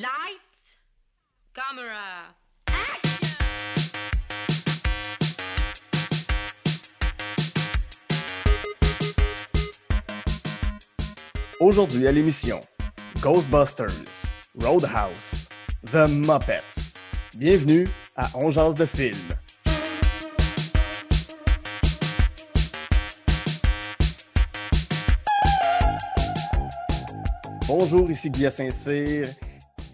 Lights, camera, Aujourd'hui à l'émission Ghostbusters, Roadhouse, The Muppets. Bienvenue à On Jase de film. Bonjour, ici Guy Saint-Cyr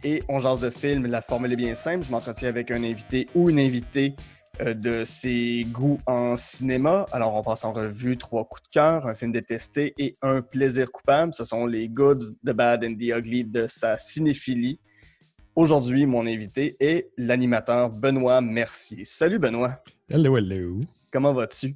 et On Jase de film. La formule est bien simple. Je m'entretiens avec un invité ou une invitée euh, de ses goûts en cinéma. Alors, on passe en revue trois coups de cœur, un film détesté et un plaisir coupable. Ce sont les good, the bad and the ugly de sa cinéphilie. Aujourd'hui, mon invité est l'animateur Benoît Mercier. Salut Benoît. Hello, hello. Comment vas-tu?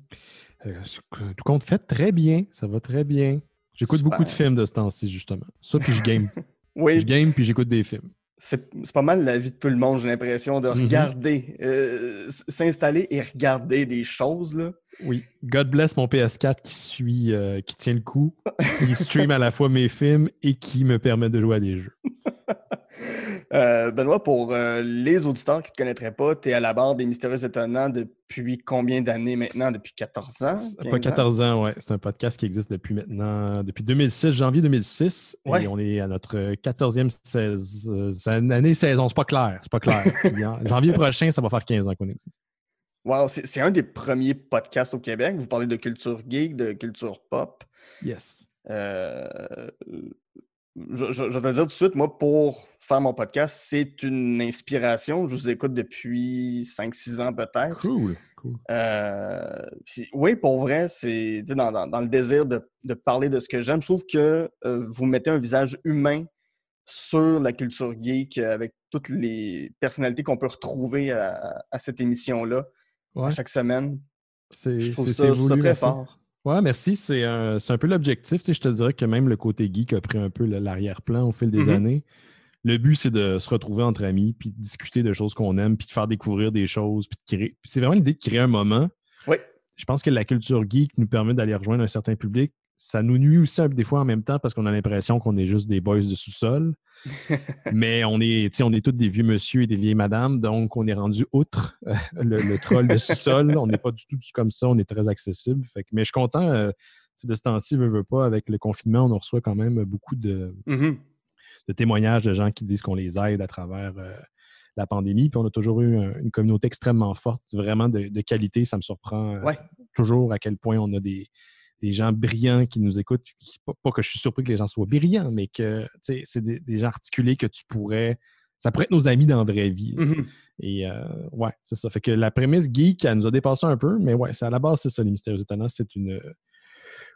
Euh, tout compte fait très bien. Ça va très bien. J'écoute beaucoup de films de ce temps-ci, justement. Ça, puis je game. Oui, je game, puis j'écoute des films. C'est pas mal la vie de tout le monde, j'ai l'impression, de Mhm. regarder, euh, s'installer et regarder des choses. Là. Oui. God bless mon PS4 qui suit, euh, qui tient le coup, qui stream à la fois mes films et qui me permet de jouer à des jeux. Euh, Benoît, pour euh, les auditeurs qui ne te connaîtraient pas, tu es à la barre des Mystérieux Étonnants depuis combien d'années maintenant? Depuis 14 ans? 15 Pas ans? 14 ans, ouais. C'est un podcast qui existe depuis maintenant, depuis 2006, janvier 2006. Ouais. Et on est à notre 14e seize- euh, année saison. C'est pas clair. C'est pas clair. Puis janvier prochain, ça va faire 15 ans qu'on existe. Wow, c'est c'est un des premiers podcasts au Québec. Vous parlez de culture geek, de culture pop. Yes. Euh, je, je- je vais te le dire tout de suite, moi, pour faire mon podcast, c'est une inspiration. Je vous écoute depuis 5-6 ans peut-être. Cool. Cool. Euh, oui, pour vrai, c'est dans, dans- dans le désir de, de parler de ce que j'aime. Je trouve que euh, vous mettez un visage humain sur la culture geek avec toutes les personnalités qu'on peut retrouver à, à cette émission-là à chaque semaine. C'est Je trouve ça, je trouve ça très fort. Ouais, merci. C'est un, c'est un peu l'objectif. Je te dirais que même le côté geek a pris un peu l'arrière-plan au fil des Mhm. années. Le but, c'est de se retrouver entre amis, puis de discuter de choses qu'on aime, puis de faire découvrir des choses, puis de créer. c'est vraiment l'idée de créer un moment. Oui, Je pense que la culture geek nous permet d'aller rejoindre un certain public. Ça nous nuit aussi un- des fois en même temps parce qu'on a l'impression qu'on est juste des boys de sous-sol. Mais on est, tu sais, on est tous des vieux monsieur et des vieilles madames, donc on est rendu outre euh, le, le troll de sous-sol. On n'est pas du tout comme ça, on est très accessible. Fait que- mais je suis content, euh, de ce temps-ci, veux, veux pas, avec le confinement, on en reçoit quand même beaucoup de, Mhm. de témoignages de gens qui disent qu'on les aide à travers euh, la pandémie. Puis on a toujours eu un- une communauté extrêmement forte, vraiment de, de qualité. Ça me surprend euh, Ouais. toujours à quel point on a des, des gens brillants qui nous écoutent. Pas, pas que je suis surpris que les gens soient brillants, mais que c'est des, des gens articulés que tu pourrais. Ça pourrait être nos amis dans la vraie vie. Mhm. Et euh, ouais, c'est ça. Fait que la prémisse geek, elle nous a dépassé un peu, mais ouais, c'est à la base, c'est ça, les mystérieux étonnants. C'est une,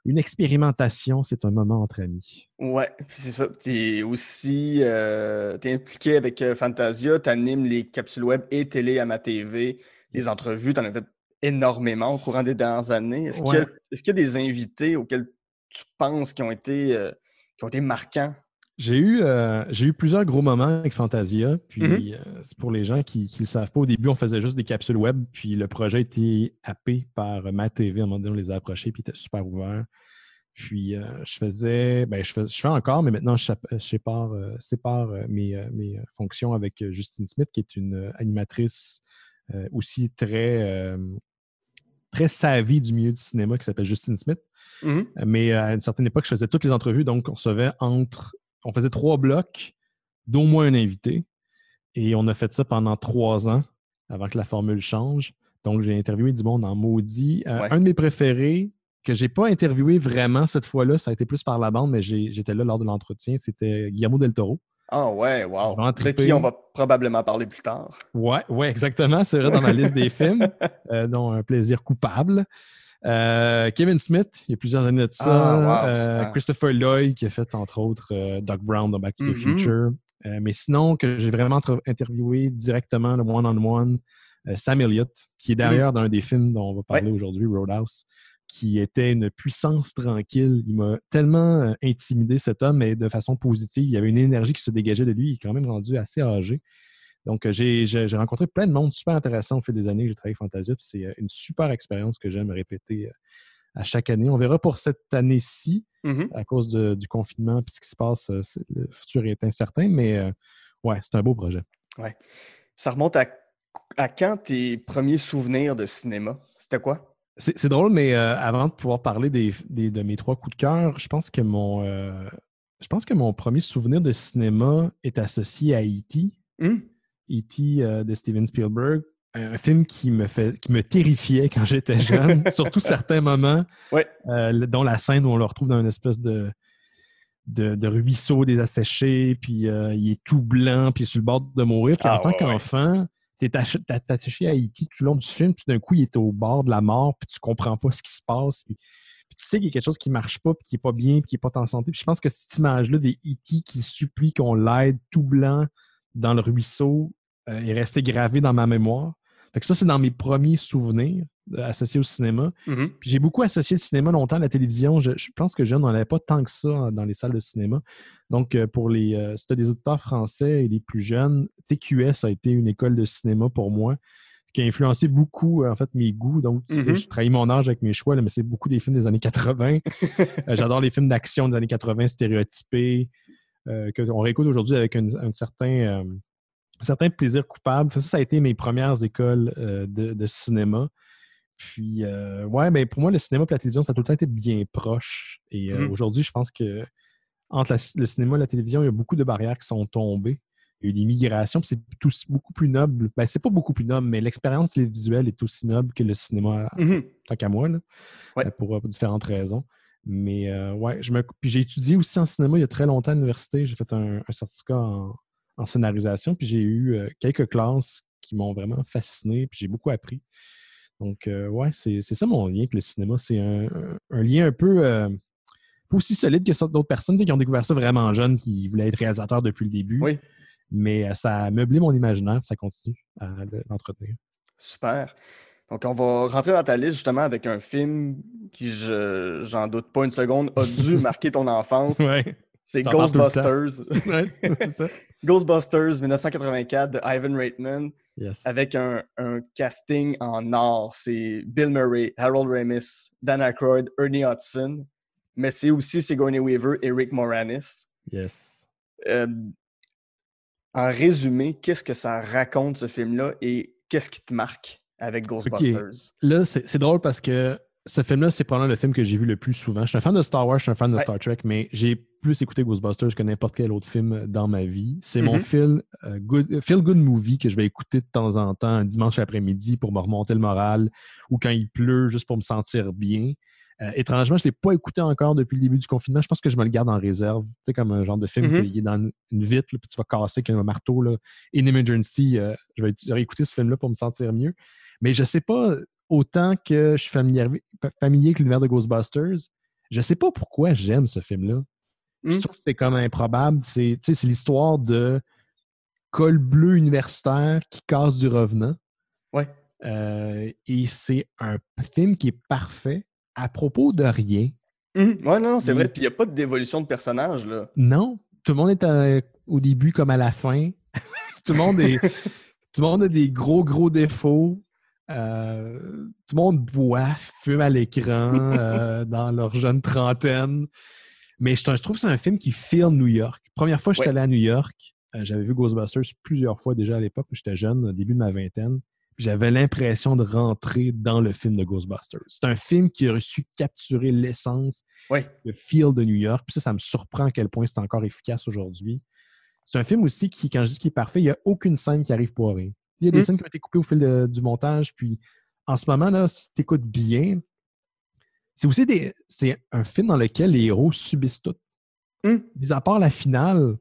une expérimentation, c'est un moment entre amis. Ouais, puis c'est ça. Tu es aussi euh, t'es impliqué avec euh, Fantasia, tu animes les capsules web et télé à ma TV, les entrevues, tu en as fait énormément au courant des dernières années. Est-ce qu'il y, y a des invités auxquels tu penses qui ont été, euh, qui ont été marquants? J'ai eu, euh, j'ai eu plusieurs gros moments avec Fantasia. Puis, Mhm. euh, c'est pour les gens qui ne le savent pas, au début, on faisait juste des capsules web. Puis, le projet a été happé par ma TV. À un moment donné, on les a approchés. Puis, il était super ouvert. Puis, je faisais, ben, je fais, je fais encore, mais maintenant, je, sépare, sépare, mes, mes fonctions avec Justine Smith, qui est une animatrice euh, aussi très, euh, très savie du milieu du cinéma, qui s'appelle Justine Smith. Mhm. Mais à une certaine époque, je faisais toutes les entrevues, donc on recevait entre. On faisait trois blocs d'au moins un invité. Et on a fait ça pendant trois ans avant que la formule change. Donc, j'ai interviewé du monde en maudit. Euh, Ouais. Un de mes préférés, que j'ai pas interviewé vraiment cette fois-là, ça a été plus par la bande, mais j'étais là lors de l'entretien, c'était Guillermo del Toro. Ah ouais, wow. De qui on va probablement parler plus tard. Ouais, ouais, exactement. C'est vrai dans ma liste des films, euh, dont un plaisir coupable. Euh, Kevin Smith, il y a plusieurs années de ça. Ah, wow, Euh. Christopher Lloyd, qui a fait entre autres Doc Brown dans Back to the Mhm. Future. Mais sinon, que j'ai vraiment interviewé directement, le one-on-one, Sam Elliott, qui est derrière d'un des films dont on va parler aujourd'hui, Roadhouse, qui était une puissance tranquille. Il m'a tellement euh, intimidé, cet homme, mais de façon positive. Il y avait une énergie qui se dégageait de lui. Il est quand même rendu assez âgé. Donc, euh, j'ai rencontré plein de monde super intéressant au fil des années que j'ai travaillé avec Fantasia. C'est euh, une super expérience que j'aime répéter à chaque année. On verra pour cette année-ci, Mhm. à cause de- du confinement puis ce qui se passe, le futur est incertain, mais euh, ouais, c'est un beau projet. Ouais. Ça remonte à, à quand tes premiers souvenirs de cinéma? C'était quoi? C'est drôle, mais euh, avant de pouvoir parler des, de mes trois coups de cœur, je pense que mon euh, je pense que mon premier souvenir de cinéma est associé à E.T. Hum? E.T. euh, de Steven Spielberg. Un film qui me fait qui me terrifiait quand j'étais jeune, surtout certains moments, Ouais. dont la scène où on le retrouve dans une espèce de, de, de ruisseau des asséchés, puis il est tout blanc, puis il est sur le bord de mourir. Puis Ah, en tant ouais, ouais. Tu es attaché à E.T. tout le long du film, puis d'un coup, il est au bord de la mort, puis tu comprends pas ce qui se passe. Puis, tu sais qu'il y a quelque chose qui marche pas, puis qui est pas bien, puis qui est pas en santé. Puis je pense que cette image-là des E.T. qui supplie qu'on l'aide tout blanc dans le ruisseau euh, est restée gravée dans ma mémoire. Fait que ça, c'est dans mes premiers souvenirs euh, associés au cinéma. Puis j'ai beaucoup associé le cinéma longtemps à la télévision. Je, je pense que jeune, on n'avait pas tant que ça hein, dans les salles de cinéma. Donc, euh, pour les, euh, si des auditeurs français et les plus jeunes, TQS a été une école de cinéma pour moi, ce qui a influencé beaucoup, euh, en fait, mes goûts. Donc, tu sais, Mhm. je trahis mon âge avec mes choix, là, mais c'est beaucoup des films des années 80. Euh, J'adore les films d'action des années 80 stéréotypés, euh, qu'on réécoute aujourd'hui avec un, un certain, certain plaisir coupable. Ça, ça a été mes premières écoles euh, de, de cinéma. Puis, euh, ouais, mais pour moi, le cinéma et la télévision, ça a tout le temps été bien proche. Et euh, Mhm. aujourd'hui, je pense que entre la- le cinéma et la télévision, il y a beaucoup de barrières qui sont tombées. Il y a eu des migrations, puis c'est beaucoup plus noble. Ben, c'est pas beaucoup plus noble, mais l'expérience visuelle est aussi noble que le cinéma, Mhm. tant qu'à moi, là, Ouais. pour, pour différentes raisons. Mais euh, ouais, je me... puis j'ai étudié aussi en cinéma il y a très longtemps à l'université. J'ai fait un, un certificat en, en scénarisation, puis j'ai eu euh, quelques classes qui m'ont vraiment fasciné, puis j'ai beaucoup appris. Donc, euh, ouais, c'est ça mon lien avec le cinéma. C'est un, un- un lien un peu euh, pas aussi solide que ça d'autres personnes qui ont découvert ça vraiment jeunes, qui voulaient être réalisateurs depuis le début. Oui. Mais ça a meublé mon imaginaire, ça continue à le- l'entretenir. Super. Donc, on va rentrer dans ta liste justement avec un film qui, je j'en doute pas une seconde, a dû marquer ton enfance. Ouais, C'est. Ghostbusters. ouais c'est ça. Ghostbusters 1984 de Ivan Reitman Yes. avec un, un casting en or. C'est Bill Murray, Harold Ramis, Dan Aykroyd, Ernie Hudson, mais c'est aussi Sigourney Weaver et Rick Moranis. Yes. Euh, en résumé, qu'est-ce que ça raconte ce film-là et qu'est-ce qui te marque avec Ghostbusters? Là, c'est drôle parce que ce film-là, c'est probablement le film que j'ai vu le plus souvent. Je suis un fan de Star Wars, je suis un fan de Ouais. Star Trek, mais j'ai plus écouté Ghostbusters que n'importe quel autre film dans ma vie. C'est mon Mhm. feel, euh, good, feel good movie que je vais écouter de temps en temps un dimanche après-midi pour me remonter le moral ou quand il pleut juste pour me sentir bien. Euh, étrangement, je ne l'ai pas écouté encore depuis le début du confinement. Je pense que je me le garde en réserve. Tu sais, comme un genre de film Mhm. qui est dans une- vitre, là, puis tu vas casser avec un marteau. Là. In Emergency, euh, je vais écouter ce film-là pour me sentir mieux. Mais je sais pas, autant que je suis familier, familier avec l'univers de Ghostbusters, je sais pas pourquoi j'aime ce film-là. Je Hmm. trouve que c'est comme improbable. C'est l'histoire de col bleu universitaire qui casse du revenant. Ouais. Euh, et c'est un film qui est parfait à propos de rien. Mhm. Ouais, non, non, c'est vrai. Puis il n'y a pas dévolution de personnage, là. Non, tout le monde est à- au début comme à la fin. tout le monde est, tout le monde a des gros gros défauts. Euh, tout le monde boit, fume à l'écran euh, dans leur jeune trentaine. Mais je, je trouve que c'est un film qui file New York. Première fois que je suis Ouais. allé à New York, euh, j'avais vu Ghostbusters plusieurs fois déjà à l'époque où j'étais jeune, au début de ma vingtaine. J'avais l'impression de rentrer dans le film de Ghostbusters. C'est un film qui a su capturer l'essence Ouais. le feel de New York. Puis ça, ça me surprend à quel point c'est encore efficace aujourd'hui. C'est un film aussi qui, quand je dis qu'il est parfait, il n'y a aucune scène qui arrive pour rien. Il y a des Mm. scènes qui ont été coupées au fil de- du montage. Puis en ce moment, là, si tu écoutes bien, c'est aussi des, c'est un film dans lequel les héros subissent tout. Mm. Mis à part la finale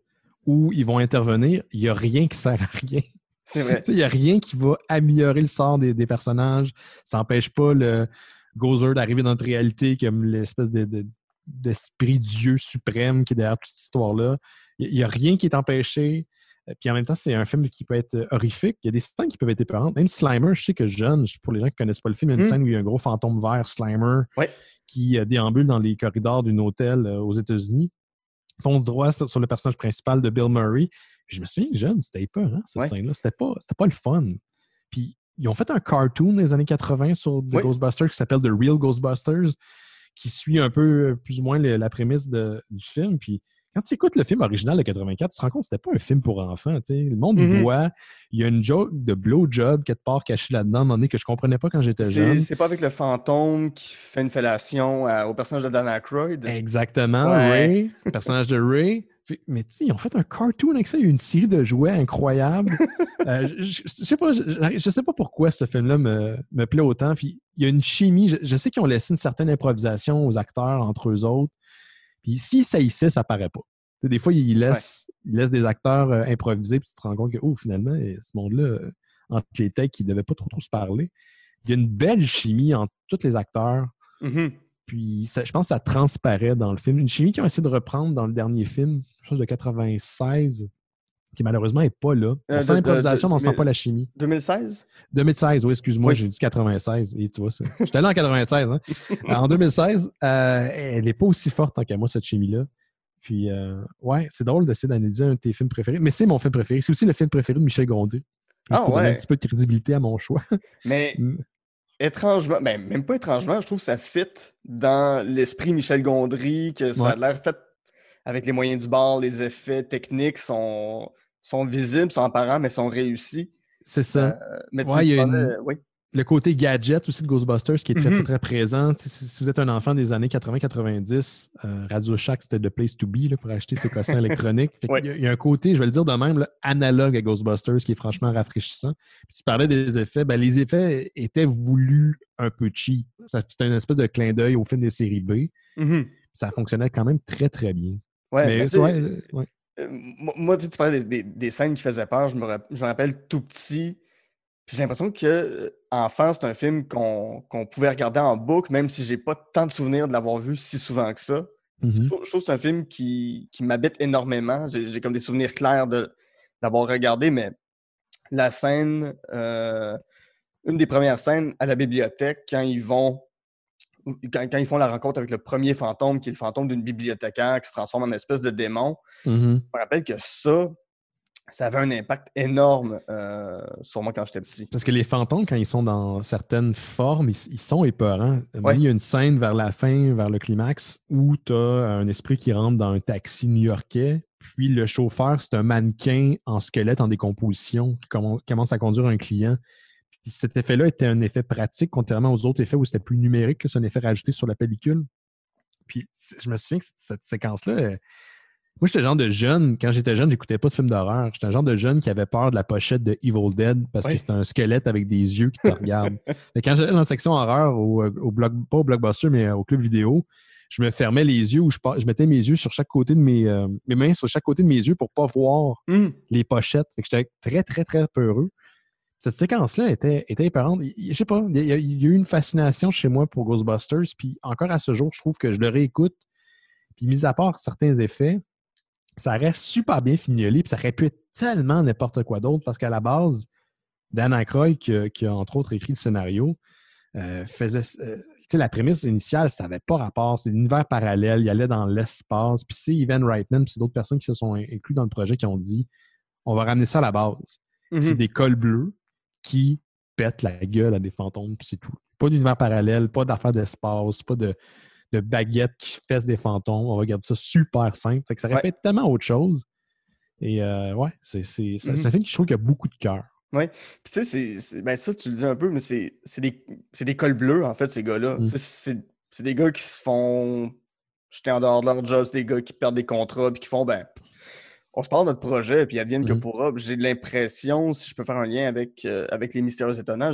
où ils vont intervenir, il n'y a rien qui sert à rien. C'est vrai. Il n'y a rien qui va améliorer le sort des, des personnages. Ça n'empêche pas le Gozer d'arriver dans notre réalité comme l'espèce de- de- d'esprit Dieu suprême qui est derrière toute cette histoire-là. Il n'y a, rien qui est empêché. Euh, Puis en même temps, c'est un film qui peut être euh, horrifique. Il y a des scènes qui peuvent être épeurantes. Même Slimer, je sais que jeune, pour les gens qui ne connaissent pas le film, il y a une Mm. scène où il y a un gros fantôme vert, Slimer, Ouais. qui euh, déambule dans les corridors d'un hôtel aux États-Unis. Fonce droit sur le personnage principal de Bill Murray. Puis je me souviens que jeune, c'était épeurant, cette Ouais. scène-là. C'était pas, pas le fun. Puis ils ont fait un cartoon les années 80 sur The. Ghostbusters qui s'appelle The Real Ghostbusters, qui suit un peu, plus ou moins, le- la prémisse de- du film. Puis quand tu écoutes le film original de 84, tu te rends compte que c'était pas un film pour enfants. Le monde Mhm. du bois, il y a une joke de blowjob quelque part cachée là-dedans, à un moment donné, que je comprenais pas quand j'étais jeune. c'est pas avec le fantôme qui fait une fellation à- au personnage de Dan Aykroyd? Exactement, Ouais. Ray, le personnage de Ray. Mais tu ils ont fait un cartoon avec ça. Il y a une série de jouets incroyables. Euh, je, je- je sais pas, je, je sais pas pourquoi ce film-là me, me plaît autant. Puis il y a une chimie. Je, je sais qu'ils ont laissé une certaine improvisation aux acteurs entre eux autres. Puis si ça ici, ça paraît pas. Des fois, ils laissent, ils laissent des acteurs euh, improviser, puis tu te rends compte que, oh, finalement, eh, ce monde-là, euh, entre les techs, ils devaient pas trop trop se parler. Il y a une belle chimie entre tous les acteurs. Mhm. Puis ça- je pense que ça transparaît dans le film. Une chimie qu'ils ont essayé de reprendre dans le dernier film, quelque chose de 96, qui malheureusement n'est pas là. Euh, sent de- de- l'improvisation, mais on de- sent pas la chimie. 2016? 2016, oui, excuse-moi, Oui. j'ai dit 96. Et tu vois, ça. J'étais là en 96. Hein? En 2016, euh, elle n'est pas aussi forte tant qu'à moi, cette chimie-là. Puis, euh, ouais, c'est drôle d'essayer d'analyser un de tes films préférés. Mais c'est mon film préféré. C'est aussi le film préféré de Michel Gondry. Juste Ah, donner ouais. un petit peu de crédibilité à mon choix. Mais Mm. étrangement, ben, même pas étrangement, je trouve que ça fit dans l'esprit Michel Gondry, que ça a l'air fait avec les moyens du bord, les effets techniques sont, sont visibles, sont apparents, mais sont réussis. c'est ça. Euh, mais tu Ouais, sais, il y a parlais- oui. le côté gadget aussi de Ghostbusters qui est très, Mhm. très, très présent. Si, si vous êtes un enfant des années 80-90, euh, Radio Shack, c'était the place to be là, pour acheter ses cossins électroniques. Fait Ouais. il, y a, il y a un côté, je vais le dire de même, là, analogue à Ghostbusters qui est franchement rafraîchissant. Puis tu parlais des effets. Ben, les effets étaient voulus un peu cheap. C'était une espèce de clin d'œil au film des séries B. Mhm. Ça fonctionnait quand même très, très bien. Ouais, Mais sais, ouais, euh, ouais. Euh, moi, tu sais, tu parlais des, des- des scènes qui faisaient peur. Je me, rap- je me rappelle tout petit. J'ai l'impression que euh, enfant, c'est un film qu'on pouvait regarder en boucle, même si j'ai pas tant de souvenirs de l'avoir vu si souvent que ça. Je Mhm. trouve, je trouve que c'est un film qui, qui m'habite énormément. J'ai comme des souvenirs clairs de d'avoir regardé, mais la scène, euh, une des premières scènes à la bibliothèque, quand ils vont, quand, quand ils font la rencontre avec le premier fantôme, qui est le fantôme d'une bibliothécaire qui se transforme en espèce de démon, Mhm. je me rappelle que ça, ça avait un impact énorme euh, sur moi quand j'étais petit. Parce que les fantômes, quand ils sont dans certaines formes, ils, ils sont épeurants. Ouais. Il y a une scène vers la fin, vers le climax, où tu as un esprit qui rentre dans un taxi new-yorkais, puis le chauffeur, c'est un mannequin en squelette en décomposition qui commen- commence à conduire un client. Puis cet effet-là était un effet pratique, contrairement aux autres effets où c'était plus numérique, c'est un effet rajouté sur la pellicule. Puis je me souviens que cette, séquence-là, euh, moi j'étais le genre de jeune, quand j'étais jeune, j'écoutais pas de films d'horreur. J'étais un genre de jeune qui avait peur de la pochette de Evil Dead parce que c'était un squelette avec des yeux qui te regardent. Que quand j'allais dans la section horreur, au, euh, au pas au blockbuster, mais au club vidéo, je me fermais les yeux ou je, je mettais mes yeux sur chaque côté de mes, euh, mes mains sur chaque côté de mes yeux pour pas voir Hum, les pochettes. Fait que j'étais très, très, très peureux. Cette séquence-là était, était épeurante. Je sais pas, il y, a, il y a eu une fascination chez moi pour Ghostbusters, puis encore à ce jour, je trouve que je le réécoute. Puis, mis à part certains effets, ça reste super bien fignolé, puis ça aurait pu être tellement n'importe quoi d'autre, parce qu'à la base, Dan Aykroyd, qui, a- qui a entre autres écrit le scénario, euh, faisait. euh, tu sais, la prémisse initiale, ça n'avait pas rapport. C'est l'univers parallèle, il allait dans l'espace. Puis c'est Evan Reitman, puis c'est d'autres personnes qui se sont in- inclus dans le projet qui ont dit on va ramener ça à la base. C'est mhm. des cols bleus qui pètent la gueule à des fantômes, puis c'est tout. Pas d'univers parallèle, pas d'affaires d'espace, pas de, de baguettes qui fessent des fantômes. On va garder ça super simple. Fait que ça Ouais. répète tellement autre chose. Et euh, ouais, c'est un film qui je trouve qu'il y a beaucoup de cœur. Puis tu sais, c'est- ben ça, tu le dis un peu, mais c'est des, des cols bleus, en fait, ces gars-là. Mm. C'est des gars qui se font jeter en dehors de leur job, c'est des gars qui perdent des contrats, puis qui font, ben, on se parle de notre projet, puis advienne que Mhm. pourra. J'ai l'impression, si je peux faire un lien avec, euh, avec les Mystérieux Étonnants,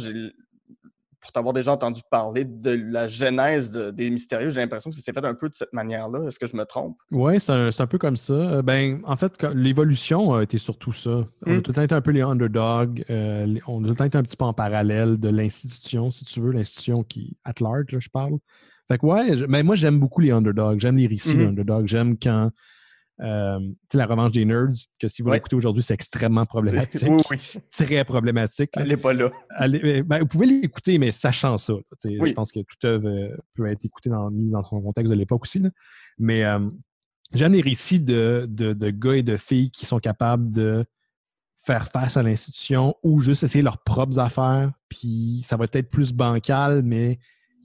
pour t'avoir déjà entendu parler de la genèse de- des Mystérieux, j'ai l'impression que ça s'est fait un peu de cette manière-là. Est-ce que je me trompe? Oui, c'est un, peu comme ça. Euh, Ben, en fait, l'évolution a été surtout ça. On a Mm. tout le temps été un peu les underdogs. euh, les- on a tout le temps été un petit peu en parallèle de l'institution, si tu veux, l'institution qui, at large, là, je parle. Fait que ouais, mais moi, j'aime beaucoup les underdogs. J'aime les récits Mhm. d'underdogs. J'aime quand. Euh, la revanche des nerds, que si vous Ouais. l'écoutez aujourd'hui, c'est extrêmement problématique. Oui, oui. Très problématique. Elle n'est pas là. Allez, euh, ben, vous pouvez l'écouter, mais sachant ça. Oui. Je pense que toute œuvre euh, peut être écoutée dans, dans son contexte de l'époque aussi. là. Mais euh, j'aime les récits de, de, de gars et de filles qui sont capables de faire face à l'institution ou juste essayer leurs propres affaires. Puis ça va être plus bancal, mais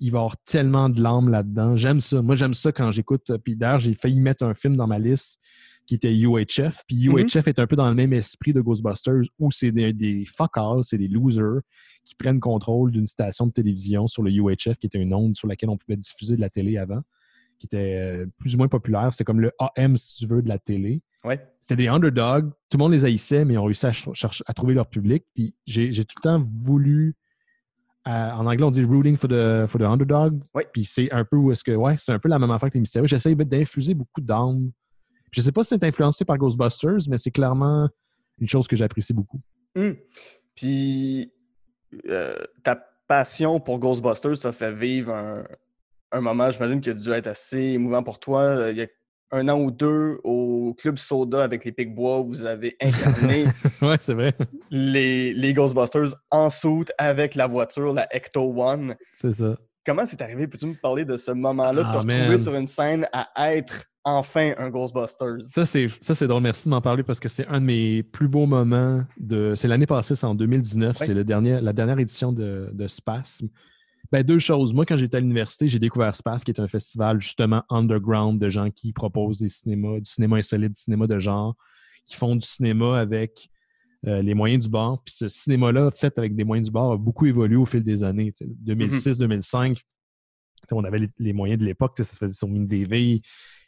il va y avoir tellement de larmes là-dedans. J'aime ça. Moi, j'aime ça quand j'écoute. Puis d'ailleurs, j'ai failli mettre un film dans ma liste qui était UHF. Puis Mhm. UHF est un peu dans le même esprit de Ghostbusters où c'est des, des c'est des losers qui prennent contrôle d'une station de télévision sur le UHF, qui était une onde sur laquelle on pouvait diffuser de la télé avant, qui était euh, plus ou moins populaire. C'est comme le AM, si tu veux, de la télé. Ouais. C'était des underdogs. Tout le monde les haïssait, mais ils ont réussi à, à trouver leur public. Puis j'ai tout le temps voulu. Euh, en anglais, on dit rooting for the, for the underdog. Ouais. Puis c'est un peu où est-ce que. Ouais, c'est un peu la même affaire que les mystérieux. J'essaie d'infuser beaucoup d'âme. Je sais pas si c'est influencé par Ghostbusters, mais c'est clairement une chose que j'apprécie beaucoup. Hum. Puis, euh, ta passion pour Ghostbusters t'a fait vivre un, un moment, j'imagine, qui a dû être assez émouvant pour toi. Euh, Il y a un an ou deux, au Club Soda avec les Picbois, vous avez incarné ouais, c'est vrai. les, les Ghostbusters en soute avec la voiture, la Ecto One. C'est ça. Comment c'est arrivé? Peux-tu me parler de ce moment-là, de Ah, te retrouver sur une scène à être enfin un Ghostbusters? Ça, c'est ça, c'est drôle. Merci de m'en parler parce que c'est un de mes plus beaux moments. de C'est l'année passée, c'est en 2019. Ouais. C'est le dernier, la dernière édition de, de Spasme. Ben, deux choses. Moi, quand j'étais à l'université, j'ai découvert Spasme, qui est un festival justement underground de gens qui proposent des cinémas, du cinéma insolite, du cinéma de genre, qui font du cinéma avec euh, les moyens du bord. Puis ce cinéma-là, fait avec des moyens du bord, a beaucoup évolué au fil des années. Tu sais, 2006-2005, on avait les, les moyens de l'époque, ça se faisait sur MiniDV,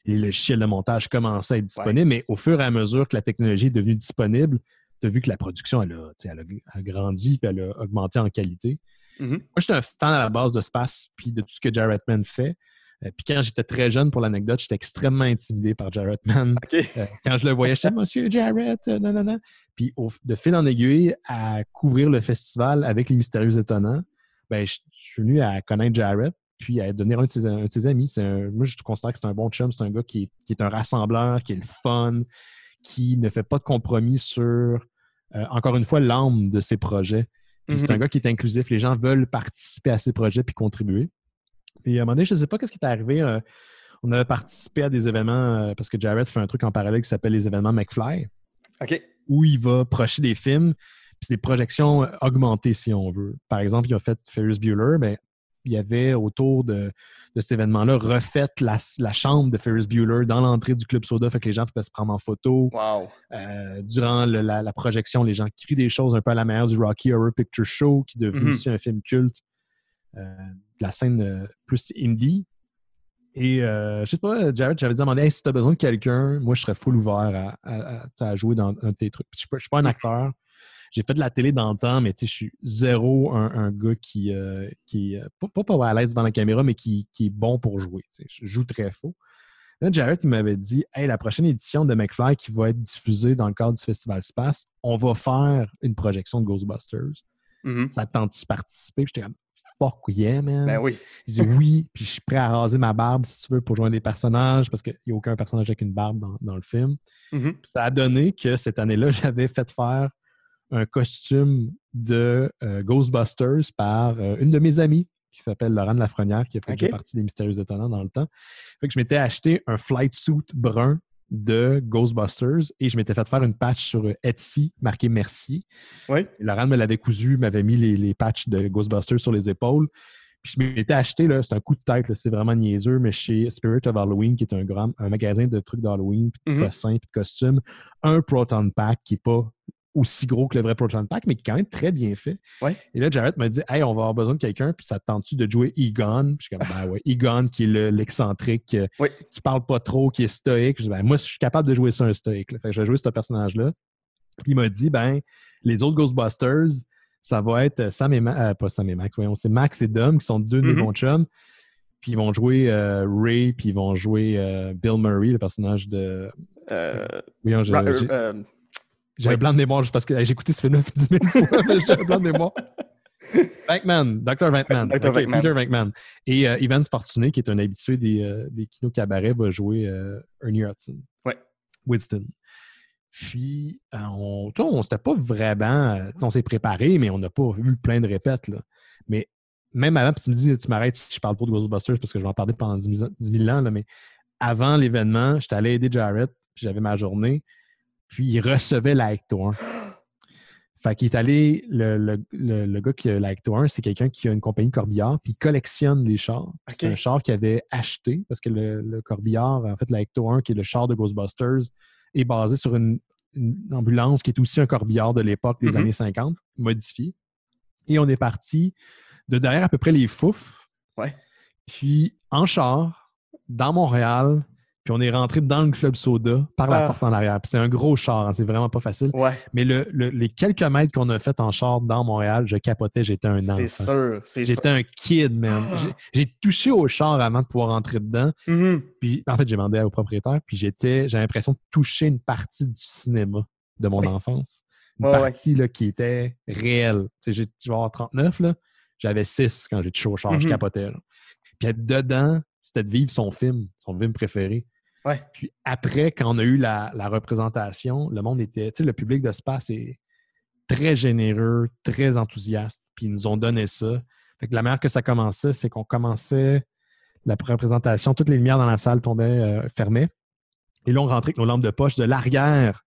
les logiciels de montage commençaient à être disponibles, mais au fur et à mesure que la technologie est devenue disponible, tu as vu que la production, elle a, elle a grandi puis elle a augmenté en qualité. Mhm. Moi, j'étais un fan à la base de Space puis de tout ce que Jarrett Man fait. Euh, puis quand j'étais très jeune, pour l'anecdote, j'étais extrêmement intimidé par Jarrett Man. Euh, quand je le voyais, j'étais Monsieur Jarrett, euh, non, non, non. Puis au- de fil en aiguille, à couvrir le festival avec les Mystérieux Étonnants, ben, je, suis venu à connaître Jarrett, puis à devenir un de ses, un de ses amis. Un- moi, je considère que c'est un bon chum. C'est un gars qui est, qui est un rassembleur, qui est le fun, qui ne fait pas de compromis sur, euh, encore une fois, l'âme de ses projets. Puis c'est Mhm. un gars qui est inclusif. Les gens veulent participer à ses projets puis contribuer. Puis à un moment donné, je ne sais pas ce qui est arrivé. euh, on avait participé à des événements euh, parce que Jarrett fait un truc en parallèle qui s'appelle les événements McFly, OK. où il va projeter des films, puis c'est des projections euh, augmentées, si on veut. Par exemple, il a fait Ferris Bueller, ben, y avait autour de, de cet événement-là refait la, la chambre de Ferris Bueller dans l'entrée du Club Soda, fait que les gens pouvaient se prendre en photo. Wow. Euh, durant le- la, la projection, les gens crient des choses un peu à la manière du Rocky Horror Picture Show, qui est devenu Mhm. aussi un film culte euh, de la scène plus indie. Et euh, je sais pas, Jared, j'avais Hey, si tu as besoin de quelqu'un, moi je serais full ouvert à, à- à- tu sais, à jouer dans un de tes trucs. Je je suis pas un acteur. J'ai fait de la télé dans le temps, mais je suis zéro un, un gars qui, euh, qui euh, pas, pas, pas à l'aise devant la caméra, mais qui, qui est bon pour jouer. Je joue très faux. Là, Jared, il m'avait dit Hey, la prochaine édition de McFly qui va être diffusée dans le cadre du Festival Space, on va faire une projection de Ghostbusters. Mhm. Ça te tente de participer? J'étais comme Fuck yeah, man. Ben oui. Il dit oui, puis je suis prêt à raser ma barbe si tu veux pour joindre des personnages, parce qu'il n'y a aucun personnage avec une barbe dans, dans le film. Mhm. Puis ça a donné que cette année-là, j'avais fait faire un costume de euh, Ghostbusters par euh, une de mes amies qui s'appelle Laurent Lafrenière, qui a fait partie des Mystérieux Étonnants dans le temps. Fait que je m'étais acheté un flight suit brun de Ghostbusters et je m'étais fait faire une patch sur Etsy marqué Mercier. Oui. Laurent me l'avait cousu, m'avait mis les, les patchs de Ghostbusters sur les épaules. Puis je m'étais acheté, c'est un coup de tête, c'est vraiment niaiseux, mais chez Spirit of Halloween, qui est un grand un magasin de trucs d'Halloween, puis de cossins, puis de costumes, un Proton Pack qui n'est pas aussi gros que le vrai Proton Pack, mais qui est quand même très bien fait. Ouais. Et là, Jarrett m'a dit Hey, on va avoir besoin de quelqu'un, puis ça te tente-tu de jouer Egon? Puis je suis comme Ben ouais, Egon, qui est le- l'excentrique, euh, Oui. qui parle pas trop, qui est stoïque. Je dis, ben, moi, je suis capable de jouer ça un stoïque. là. Fait que je vais jouer ce personnage-là. Puis il m'a dit Ben, les autres Ghostbusters, ça va être Sam et Max, pas Sam et Max, voyons, c'est Max et Dom qui sont deux de Mhm. bons chums. Puis ils vont jouer euh, Ray, puis ils vont jouer euh, Bill Murray, le personnage de. Euh, j'ai Ra- j'ai- oui. un blanc de mémoire juste parce que hey, j'ai écouté ce film-là 10 000 fois, mais j'ai un blanc de mémoire. Venkman, Dr. Venkman. Dr. Peter Venkman. Et euh, Ivan Fortuné, qui est un habitué des, euh, des kinos cabarets, va jouer euh, Ernie Hudson. Ouais. Winston. Puis, euh, on tu sais, on s'était pas vraiment. on s'est préparé, mais on n'a pas vu plein de répètes. Là. Mais même avant, puis tu me dis, tu m'arrêtes si je parle pas de Ghostbusters parce que je vais en parler pendant 10 000 10 000 ans, là, mais avant l'événement, j'étais allé aider Jarrett, puis j'avais ma journée, puis il recevait la Hector. Fait qu'il est allé, le, le, le, gars qui a l'Acto 1, c'est quelqu'un qui a une compagnie corbillard, puis il collectionne les chars. C'est un char qu'il avait acheté, parce que le, corbillard, en fait, l'Acto 1, qui est le char de Ghostbusters, est basé sur une, ambulance qui est aussi un corbillard de l'époque des mm-hmm. années 50, modifié. Et on est parti de derrière à peu près les fouf. Ouais. Puis en char, dans Montréal, puis on est rentré dans le club soda par la ah. porte en arrière. c'est un gros char, hein, c'est vraiment pas facile. Ouais. Mais les quelques mètres qu'on a fait en char dans Montréal, je capotais, j'étais un enfant. C'est sûr, J'étais un kid, man. Ah. J'ai touché au char avant de pouvoir rentrer dedans. Mm-hmm. Puis en fait, j'ai demandé au propriétaire, puis j'étais, j'ai l'impression de toucher une partie du cinéma de mon enfance. Une partie là, qui était réelle. J'ai avoir 39, là. J'avais 6 quand j'ai touché au char, je mm-hmm. capotais. Puis être dedans, c'était de vivre son film, son film préféré. Puis après, quand on a eu la, représentation, le monde était, tu sais, le public de Space est très généreux, très enthousiaste, puis ils nous ont donné ça. Fait que la manière que ça commençait, c'est qu'on commençait la représentation, toutes les lumières dans la salle tombaient, euh, fermées. Et là, on rentrait avec nos lampes de poche de l'arrière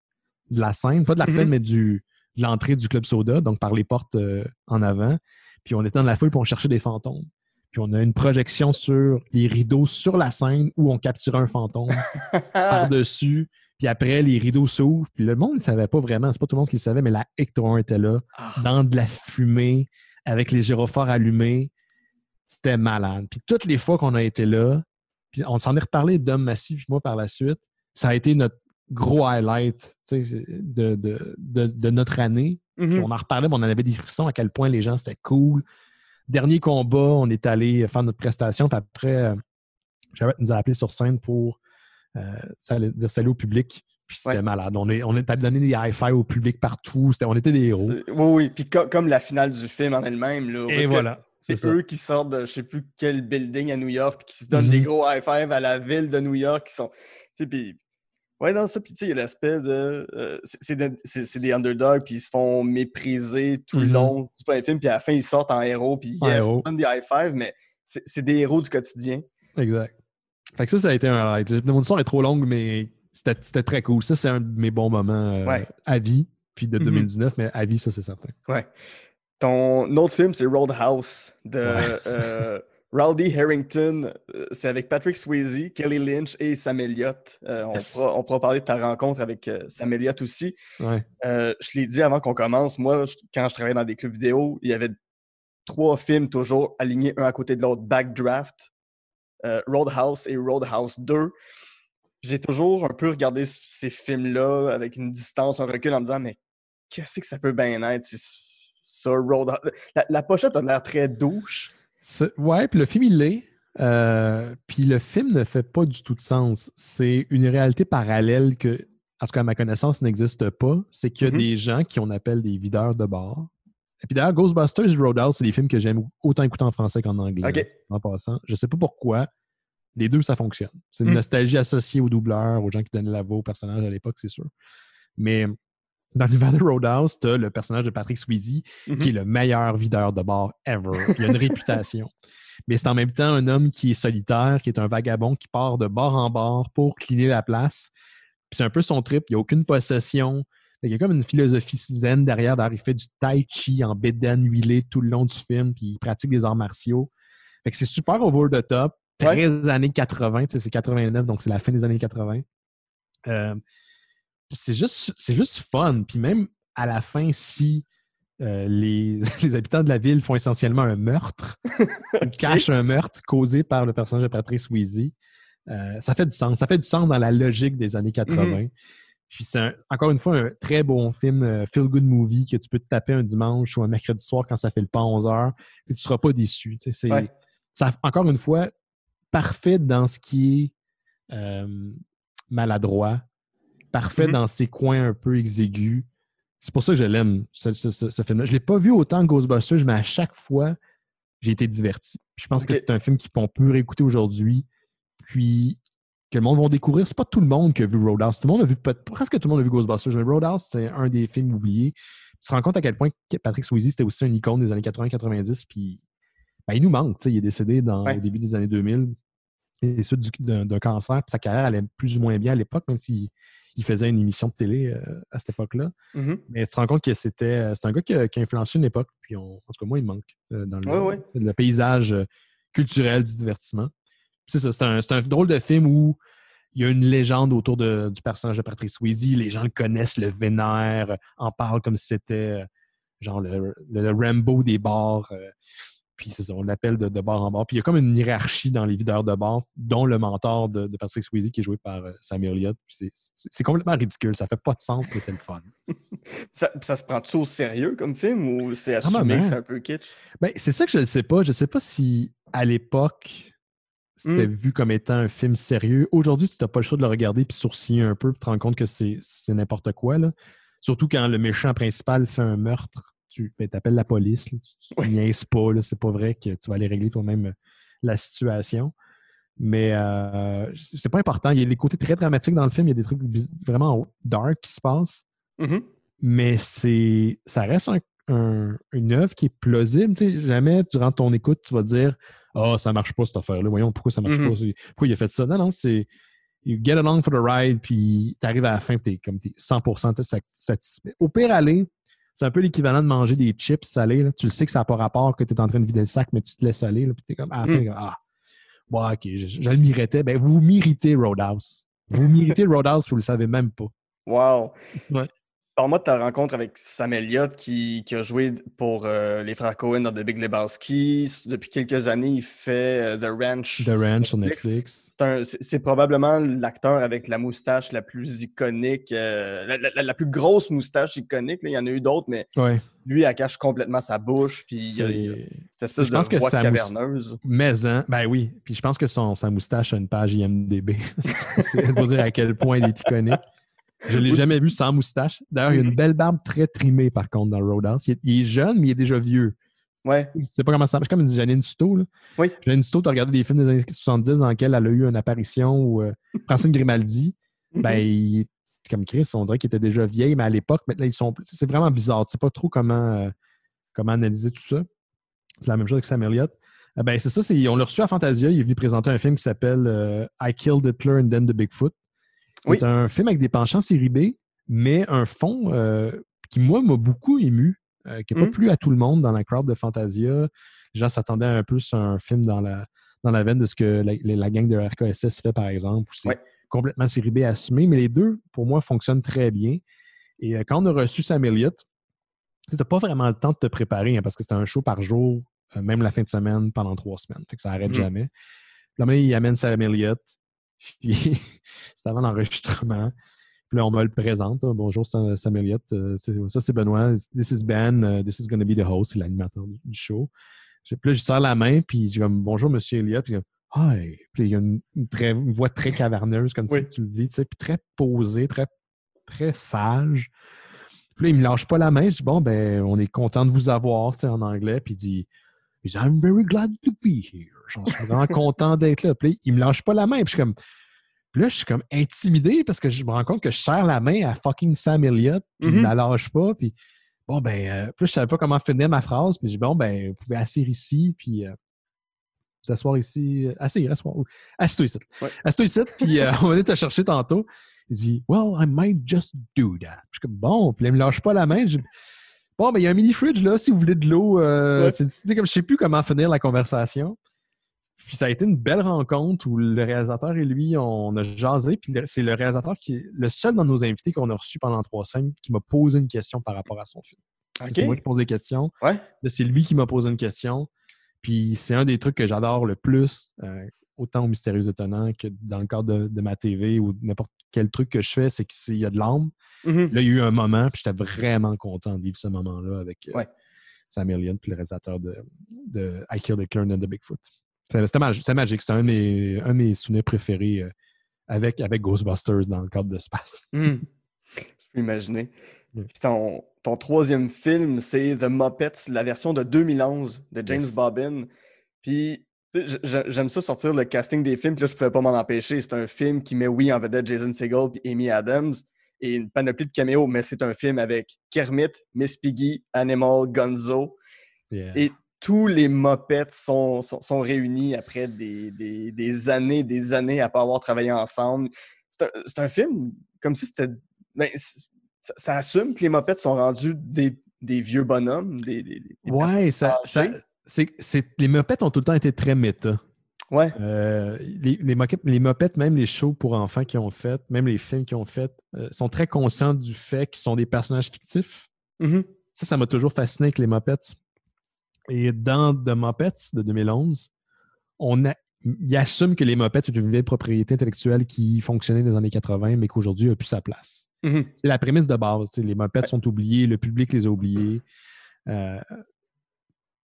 de la scène, pas de la mm-hmm. scène, mais du, de l'entrée du Club Soda, donc par les portes euh, en avant. Puis on était dans la foule, puis on cherchait des fantômes. Puis on a une projection sur les rideaux sur la scène où on capturait un fantôme par-dessus. Puis après, les rideaux s'ouvrent. Puis le monde ne savait pas vraiment. C'est pas tout le monde qui le savait, mais la Hector 1 était là, ah. dans de la fumée, avec les gyrophares allumés. C'était malade. Puis toutes les fois qu'on a été là, puis on s'en est reparlé d'Homme Massif, moi, par la suite, ça a été notre gros highlight de, de, notre année. Mm-hmm. on en reparlait, mais on en avait des frissons à quel point les gens, c'était cool dernier combat, on est allé faire notre prestation. Puis après, euh, Jarrett nous a appelé sur scène pour euh, dire salut au public. Puis c'était malade. On est, on est allé donner des high-fives au public partout. on était des héros. Oui, oui. Puis comme la finale du film en elle-même. Là, Et voilà. C'est eux qui sortent de je sais plus quel building à New York, qui se donnent des mm-hmm. gros high-fives à la ville de New York. Qui sont, puis Ouais, non, ça, puis tu sais, il y a l'aspect de. Euh, c'est des underdogs, puis ils se font mépriser tout le mm-hmm. long du premier film, puis à la fin, ils sortent en héros, puis yes, ils donnent des high five, mais c'est des héros du quotidien. Exact. Fait que ça, ça a été un highlight. Mon histoire est trop longue, mais c'était très cool. Ça, c'est un de mes bons moments euh, à vie, puis de 2019, mm-hmm. mais à vie, ça, c'est certain. Ouais. Ton autre film, c'est Roadhouse de. Euh, Rowdy Harrington, euh, c'est avec Patrick Swayze, Kelly Lynch et Sam Elliott. Euh, on, pourra, parler de ta rencontre avec euh, Sam Elliott aussi. je l'ai dit avant qu'on commence, moi, quand je travaillais dans des clubs vidéo, il y avait trois films toujours alignés un à côté de l'autre, Backdraft, Roadhouse et Roadhouse 2. J'ai toujours un peu regardé ces films-là avec une distance, un recul en me disant, mais qu'est-ce que ça peut bien être? Ça, Roadhouse. La, la pochette a l'air très douche. Ouais, puis le film, il l'est. Euh, puis le film ne fait pas du tout de sens. C'est une réalité parallèle que, en tout cas à ma connaissance, n'existe pas. C'est qu'il y a mm-hmm. des gens qui on appelle des videurs de bar. Et puis d'ailleurs, Ghostbusters et Roadhouse, c'est des films que j'aime autant écouter en français qu'en anglais. En passant. Je sais pas pourquoi. Les deux, ça fonctionne. C'est une mm. nostalgie associée aux doubleurs, aux gens qui donnaient la voix aux personnages à l'époque, c'est sûr. Mais dans l'univers de Roadhouse, tu as le personnage de Patrick Swayze, qui est mhm. le meilleur videur de bar ever. Il a une réputation. Mais c'est en même temps un homme qui est solitaire, qui est un vagabond, qui part de bar en bar pour cleaner la place. c'est un peu son trip. Il n'y a aucune possession. Il y a comme une philosophie zen derrière. Il fait du tai chi en bédaine huilé tout le long du film, puis il pratique des arts martiaux. Fait que c'est super over the top. Très années 80, c'est 89, donc c'est la fin des années 80. Euh, c'est juste, c'est juste fun. Puis même à la fin, si euh, les, les, habitants de la ville font essentiellement un meurtre, ils cachent un meurtre causé par le personnage de Patrice Weezy, euh, ça fait du sens. Ça fait du sens dans la logique des années 80. Mm-hmm. Puis c'est encore une fois un très bon film, euh, feel good movie que tu peux te taper un dimanche ou un mercredi soir quand ça fait le pas 11 heures et tu seras pas déçu. C'est ça, encore une fois parfait dans ce qui est maladroit, parfait mm-hmm. dans ses coins un peu exigus. C'est pour ça que je l'aime, ce, film-là. Je ne l'ai pas vu autant que Ghostbusters, mais à chaque fois, j'ai été diverti. Je pense que c'est un film qu'on peut réécouter aujourd'hui, puis que le monde va découvrir. C'est pas tout le monde qui a vu Roadhouse. Tout le monde a vu, presque tout le monde a vu Ghostbusters, mais Roadhouse, c'est un des films oubliés. Tu te rends compte à quel point Patrick Swayze, c'était aussi un icône des années 80-90, puis ben, il nous manque. Il est décédé dans, au début des années 2000, et suite d'un cancer, puis sa carrière allait plus ou moins bien à l'époque, même s'il il faisait une émission de télé euh, à cette époque-là. Mhm. Mais tu te rends compte que c'était euh, c'est un gars qui a, qui a influencé une époque. Puis on, en tout cas, moi, il manque euh, dans le, Ouais, ouais. le paysage culturel du divertissement. C'est ça, c'est un, un drôle de film où il y a une légende autour de- du personnage de Patrick Swayze. Les gens le connaissent, le vénèrent, en parlent comme si c'était genre le, le- le Rambo des bars. Puis c'est ça, on l'appelle de, de bar en bar. Puis il y a comme une hiérarchie dans les videurs de bar, dont le mentor de, de Patrick Swayze qui est joué par euh, Samuel Elliott. C'est- complètement ridicule, ça fait pas de sens, mais c'est le fun. Ça, ça se prend-tu au sérieux comme film ou c'est Ah, assumé que c'est un peu kitsch? Ben, c'est ça que je ne sais pas. Je ne sais pas si à l'époque c'était Mm. vu comme étant un film sérieux. Aujourd'hui, tu n'as pas le choix de le regarder puis sourciller un peu, puis te rendre compte que c'est c'est n'importe quoi. Là. Surtout quand le méchant principal fait un meurtre, tu ben, appelles la police. là. Tu, tu niaises pas. C'est pas vrai que tu vas aller régler toi-même euh, la situation. Mais euh, c'est pas important. Il y a des côtés très dramatiques dans le film. Il y a des trucs vraiment dark qui se passent Mhm. mais c'est ça reste un- un- une œuvre qui est plausible. Jamais durant ton écoute, tu vas dire Ah, ça marche pas cette affaire-là. Voyons pourquoi ça marche pas? C'est- Pourquoi il a fait ça? Non, non, c'est you get along for the ride, puis tu arrives à la fin, tu es comme t'es 100% sat- satisfait. Au pire, aller, c'est un peu l'équivalent de manger des chips salés. là. Tu le sais que ça n'a pas rapport, que tu es en train de vider le sac, mais tu te laisses aller. là, Puis tu es comme, à la fin, comme, ah, bon, ok, je, je le méritais. Ben, vous méritez Roadhouse. Vous méritez Roadhouse, vous le savez même pas. Wow! Ouais. Parle-moi de ta rencontre avec Sam Elliott qui, qui a joué pour euh, les frères Cohen dans The Big Lebowski. Depuis quelques années, il fait euh, The Ranch. The Ranch sur Netflix. C'est probablement l'acteur avec la moustache la plus iconique, euh, la, la- la plus grosse moustache iconique. là. Il y en a eu d'autres, mais Ouais. lui, elle cache complètement sa bouche. Puis il y a, il y a C'est- cette espèce je pense de que voix sa mous- caverneuse. Maison, ben oui. Puis je pense que son, sa moustache a une page IMDB. C'est pour dire à quel point il est iconique. Je l'ai Oui. jamais vu sans moustache. D'ailleurs, il a une Mhm. belle barbe très trimée, par contre, dans Roadhouse. Il est, il est jeune, mais il est déjà vieux. Ouais. Je sais pas comment ça marche. C'est comme une Janine Suto. Là. Oui. Janine Suto, tu as regardé des films des années 70 dans lesquels elle a eu une apparition ou euh, Francine Grimaldi. Ben, Mhm. il est comme Chris, on dirait qu'il était déjà vieille, mais à l'époque, maintenant, ils sont. C'est vraiment bizarre. Tu sais pas trop comment, euh, comment analyser tout ça. C'est la même chose avec Sam Elliott. Euh, ben, c'est ça, c'est- on l'a reçu à Fantasia. Il est venu présenter un film qui s'appelle euh, I Killed Hitler and Then the Bigfoot. Oui. C'est un film avec des penchants série B, mais un fond euh, qui, moi, m'a beaucoup ému, euh, qui n'a pas plu à tout le monde dans la crowd de Fantasia. Les gens s'attendaient un peu sur un film dans la, dans la veine de ce que la, la gang de RKSS fait, par exemple. où c'est Ouais. complètement série B assumé, mais les deux, pour moi, fonctionnent très bien. Et euh, quand on a reçu Sam Elliott, tu n'as pas vraiment le temps de te préparer hein, parce que c'était un show par jour, même la fin de semaine, pendant trois semaines. Fait que ça n'arrête Mhm. jamais. Là, il amène Sam Elliott. Puis, c'est avant l'enregistrement. Puis là, on me le présente. hein. Bonjour, Sam Elliott. Euh, ça, c'est Benoît. This is Ben. Uh, this is going to be the host. C'est l'animateur du, show. Puis là, je serre la main, puis je dis comme Bonjour, Monsieur Elliott. Puis Hi. Puis il y a une, une très, une voix très caverneuse, comme Oui. ça, tu le dis, tu sais, puis très posée, très, très sage. Puis là, il me lâche pas la main. Je dis Bon, ben, on est content de vous avoir, tu sais, en anglais. Puis il dit il dit, I'm very glad to be here. J'en suis vraiment content d'être là. Puis il me lâche pas la main. Puis je suis comme. Puis là, je suis comme intimidé parce que je me rends compte que je serre la main à fucking Sam Elliott, puis il Mhm. la lâche pas. Puis bon, ben, euh, je savais pas comment finir ma phrase. Puis je dis, bon, ben, vous pouvez asseoir ici, puis euh, vous asseoir ici. Euh, asseoir. Assieds-toi ici. Ouais. Ici, puis euh, on va venir te chercher tantôt. Il dit, well, I might just do that. Puis je suis comme, bon, puis il me lâche pas la main. Je Bon, ben, il y a un mini-fridge là, si vous voulez de l'eau. Euh, Ouais. c'est- comme je sais plus comment finir la conversation. Puis ça a été une belle rencontre où le réalisateur et lui, on a jasé. Puis c'est le réalisateur qui est le seul dans nos invités qu'on a reçu pendant trois semaines qui m'a posé une question par rapport à son film. C'est moi qui pose des questions. Ouais. Là, c'est lui qui m'a posé une question. Puis c'est un des trucs que j'adore le plus, euh, autant au Mystérieux Étonnant que dans le cadre de, de ma TV ou n'importe quel truc que je fais, c'est qu'il y a de l'âme. Mhm. Là, il y a eu un moment, puis j'étais vraiment content de vivre ce moment-là avec euh, Ouais. Sam Elliott, puis le réalisateur de, de I Killed the Clown and the Bigfoot. C'était c'était mag- c'était magique. C'est un, de mes- un de mes souvenirs préférés euh, avec, avec Ghostbusters dans le cadre de Space. Mhm. Je peux imaginer. Ton, ton troisième film, c'est The Muppets, la version de 2011 de James Yes. Bobbin. Puis j'aime ça sortir le casting des films, puis là, je pouvais pas m'en empêcher. C'est un film qui met, oui, en vedette Jason Segel et Amy Adams et une panoplie de caméos, mais c'est un film avec Kermit, Miss Piggy, Animal, Gonzo. Yeah. Et tous les Muppets sont, sont, sont réunis après des, des, des années, des années à pas avoir travaillé ensemble. c'est un, film comme si c'était. ben, ça, ça assume que les mopettes sont rendus des, des vieux bonhommes. Des, Ouais, ça, les mopettes ont tout le temps été très méta. Ouais. Euh, les, les, mopettes, même les shows pour enfants qu'ils ont fait, même les films qu'ils ont fait, euh, sont très conscients du fait qu'ils sont des personnages fictifs. Mhm. Ça, ça m'a toujours fasciné avec les Muppets. Et dans The Muppets de 2011, on a, il assume que les Muppets sont une vieille propriété intellectuelle qui fonctionnait dans les années 80, mais qu'aujourd'hui n'a plus sa place. Mhm. C'est la prémisse de base. Les Muppets sont oubliés, le public les a oubliés. Euh,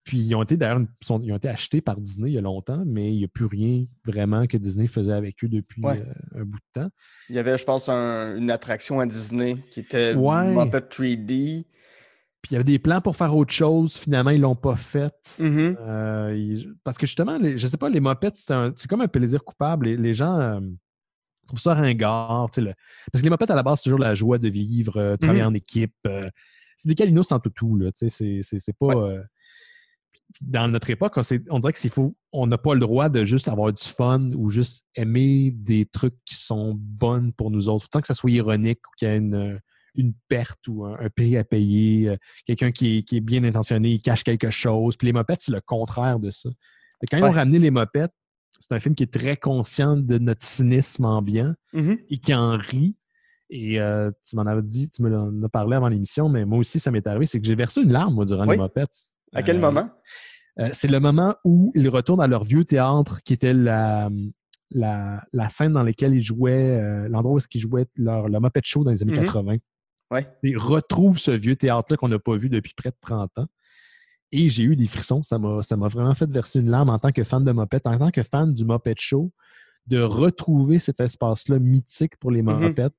puis ils ont été d'ailleurs ils ont été achetés par Disney il y a longtemps, mais il n'y a plus rien vraiment que Disney faisait avec eux depuis Ouais. euh, un bout de temps. Il y avait, je pense, un- une attraction à Disney qui était Ouais. Muppet 3D. Puis il y avait des plans pour faire autre chose. Finalement, ils ne l'ont pas fait. Mhm. Euh, parce que justement, les- je sais pas, les mopettes, c'est un- c'est comme un plaisir coupable. Les, les gens euh, trouvent ça ringard. tu sais, le- Parce que les mopettes, à la base, c'est toujours la joie de vivre, euh, travailler Mhm. en équipe. c'est des calinos sans toutou. Là, tu sais, c'est, pas. dans notre époque, on, on dirait que c'est faux. On n'a pas le droit de juste avoir du fun ou juste aimer des trucs qui sont bonnes pour nous autres. Autant que ça soit ironique ou qu'il y ait une, une perte ou un, un prix à payer, euh, quelqu'un qui est, qui est bien intentionné, il cache quelque chose. Puis les mopettes, c'est le contraire de ça. Quand ils ont ramené les mopettes, c'est un film qui est très conscient de notre cynisme ambiant Mhm. et qui en rit. Et euh, tu m'en avais dit, tu me en as parlé avant l'émission, mais moi aussi, ça m'est arrivé, c'est que j'ai versé une larme, moi, durant Oui. les mopettes. À quel Euh, moment? euh, c'est le moment où ils retournent à leur vieux théâtre, qui était la, la, la scène dans laquelle ils jouaient, l'endroit où qu'ils jouaient leur, le Muppet Show dans les années Mhm. 80. Ouais. Ils retrouvent ce vieux théâtre-là qu'on n'a pas vu depuis près de 30 ans. Et j'ai eu des frissons. Ça m'a, ça m'a vraiment fait verser une larme en tant que fan de Muppet, en tant que fan du Muppet Show, de retrouver cet espace-là mythique pour les Mhm. Muppets.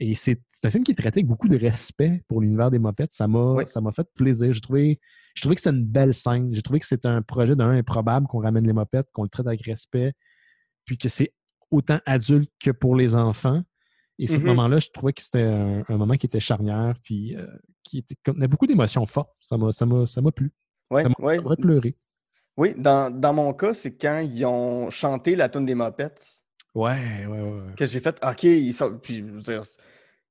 Et c'est, c'est un film qui est traité avec beaucoup de respect pour l'univers des Muppets. Ça m'a, Oui. ça m'a fait plaisir. J'ai trouvé, j'ai trouvé que c'était une belle scène. J'ai trouvé que c'était un projet d'un improbable qu'on ramène les Muppets, qu'on le traite avec respect, puis que c'est autant adulte que pour les enfants. Et ce Mhm. moment-là, je trouvais que c'était un, un moment qui était charnière, puis euh, qui était, contenait beaucoup d'émotions fortes. Ça m'a, ça plu. Ouais, Ça m'a, ouais. pleurer. Oui, dans, dans mon cas, c'est quand ils ont chanté la tune des Muppets Ouais, ouais, ouais. que j'ai fait OK, ils sont. Puis, je veux dire,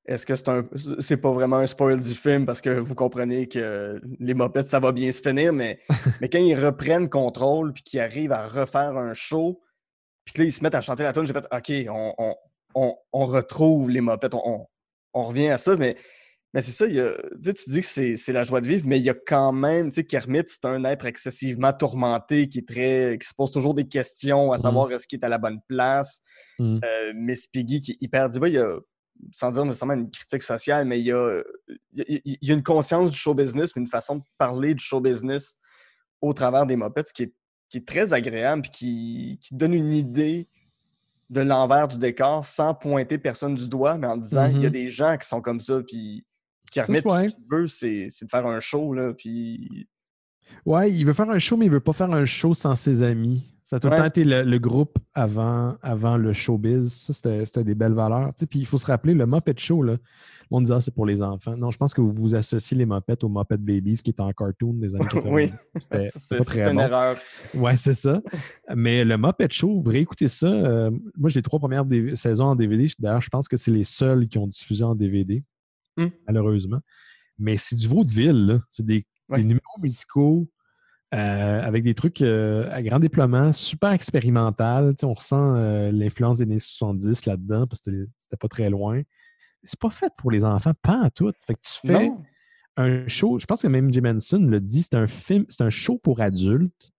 est-ce que c'est un. C'est pas vraiment un spoil du film parce que vous comprenez que les Muppets, ça va bien se finir, mais, mais quand ils reprennent contrôle puis qu'ils arrivent à refaire un show, puis que là, ils se mettent à chanter la tune, j'ai fait OK, on, on, on, on retrouve les Muppets, on, revient à ça, mais. Mais c'est ça, il y a- tu, dis que c'est la joie de vivre, mais il y a quand même, tu sais, Kermit, c'est un être excessivement tourmenté qui est très, qui se pose toujours des questions à Mhm. savoir est-ce qu'il est à la bonne place. Mhm. Euh, Miss Piggy qui est hyper diva, il y a, sans dire nécessairement une critique sociale, mais il y a, il y une conscience du show business, une façon de parler du show business au travers des Muppets qui est, qui est très agréable puis qui, qui donne une idée de l'envers du décor sans pointer personne du doigt, mais en disant il y a Mhm. des gens qui sont comme ça, puis Kermit, tout ouais. ce qu'il veut, c'est c'est de faire un show, là, puis... Ouais, il veut faire un show, mais il veut pas faire un show sans ses amis. Ça a tout le temps été le, le groupe avant, avant le showbiz. Ça, c'était des belles valeurs. Tu sais, Puis il faut se rappeler, le Muppet Show, là, monde disait ah, c'est pour les enfants. Non, je pense que vous vous associez les Muppets aux Muppet Babies, qui est en cartoon des années 80. Oui. C'était C'est une bon. erreur. Ouais, c'est ça. Mais le Muppet Show, vous réécoutez ça. euh, moi, j'ai les trois premières saisons en DVD. D'ailleurs, je pense que c'est les seuls qui ont diffusé en DVD, Hmm. malheureusement. Mais c'est du vaudeville. C'est des, Ouais. des numéros musicaux euh, avec des trucs euh, à grand déploiement, super expérimental. On ressent euh, l'influence des années 70 là-dedans, parce que c'était- pas très loin. C'est pas fait pour les enfants, pas à tout. Fait que tu fais Non. un show, je pense que même Jim Henson le dit, c'est un film, c'est un show pour adultes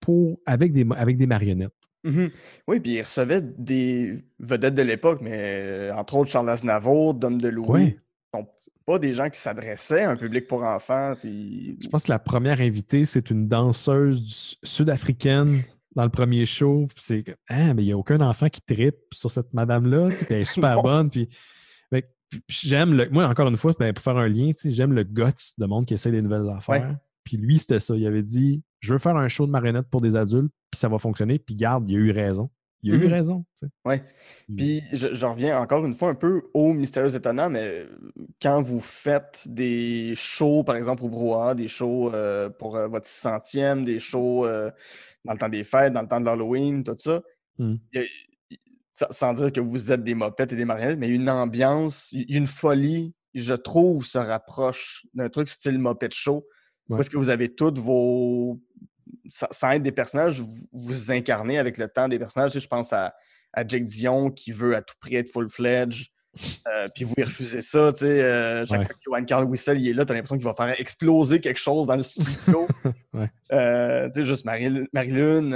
pour, avec, des, avec des marionnettes. Mhm. Oui, puis il recevait des vedettes de l'époque, mais entre autres Charles Aznavour, Dom DeLuise. Ouais. Sont pas des gens qui s'adressaient à un public pour enfants. Puis... Je pense que la première invitée, c'est une danseuse sud-africaine dans le premier show. C'est ah, mais il n'y a aucun enfant qui tripe sur cette madame-là. elle est super bonne. Puis, j'aime le. Moi, encore une fois, ben, pour faire un lien, j'aime le guts de monde qui essaie des nouvelles affaires. Puis lui, c'était ça. Il avait dit Je veux faire un show de marionnettes pour des adultes, puis ça va fonctionner. Puis garde, il a eu raison. Il a eu Mhm. raison. sais. Ouais. Puis je, je reviens encore une fois un peu au mystérieux étonnant, mais euh, quand vous faites des shows, par exemple au Brouhaha, des shows euh, pour euh, votre 600e, des shows euh, dans le temps des fêtes, dans le temps de l'Halloween, tout ça, Mm. y a- sans dire que vous êtes des mopettes et des marionnettes, mais une ambiance, une folie, je trouve, se rapproche d'un truc style mopette show. Parce que vous avez toutes vos. Sans être des personnages, vous, vous incarnez avec le temps des personnages. je pense à, à Jake Dion qui veut à tout prix être full-fledged. Euh, puis vous refusez ça, tu sais. Euh, chaque fois que Johan Carl Wissel il est là, t'as l'impression qu'il va faire exploser quelque chose dans le studio. Euh, tu sais, juste Marie, Marie-Lune.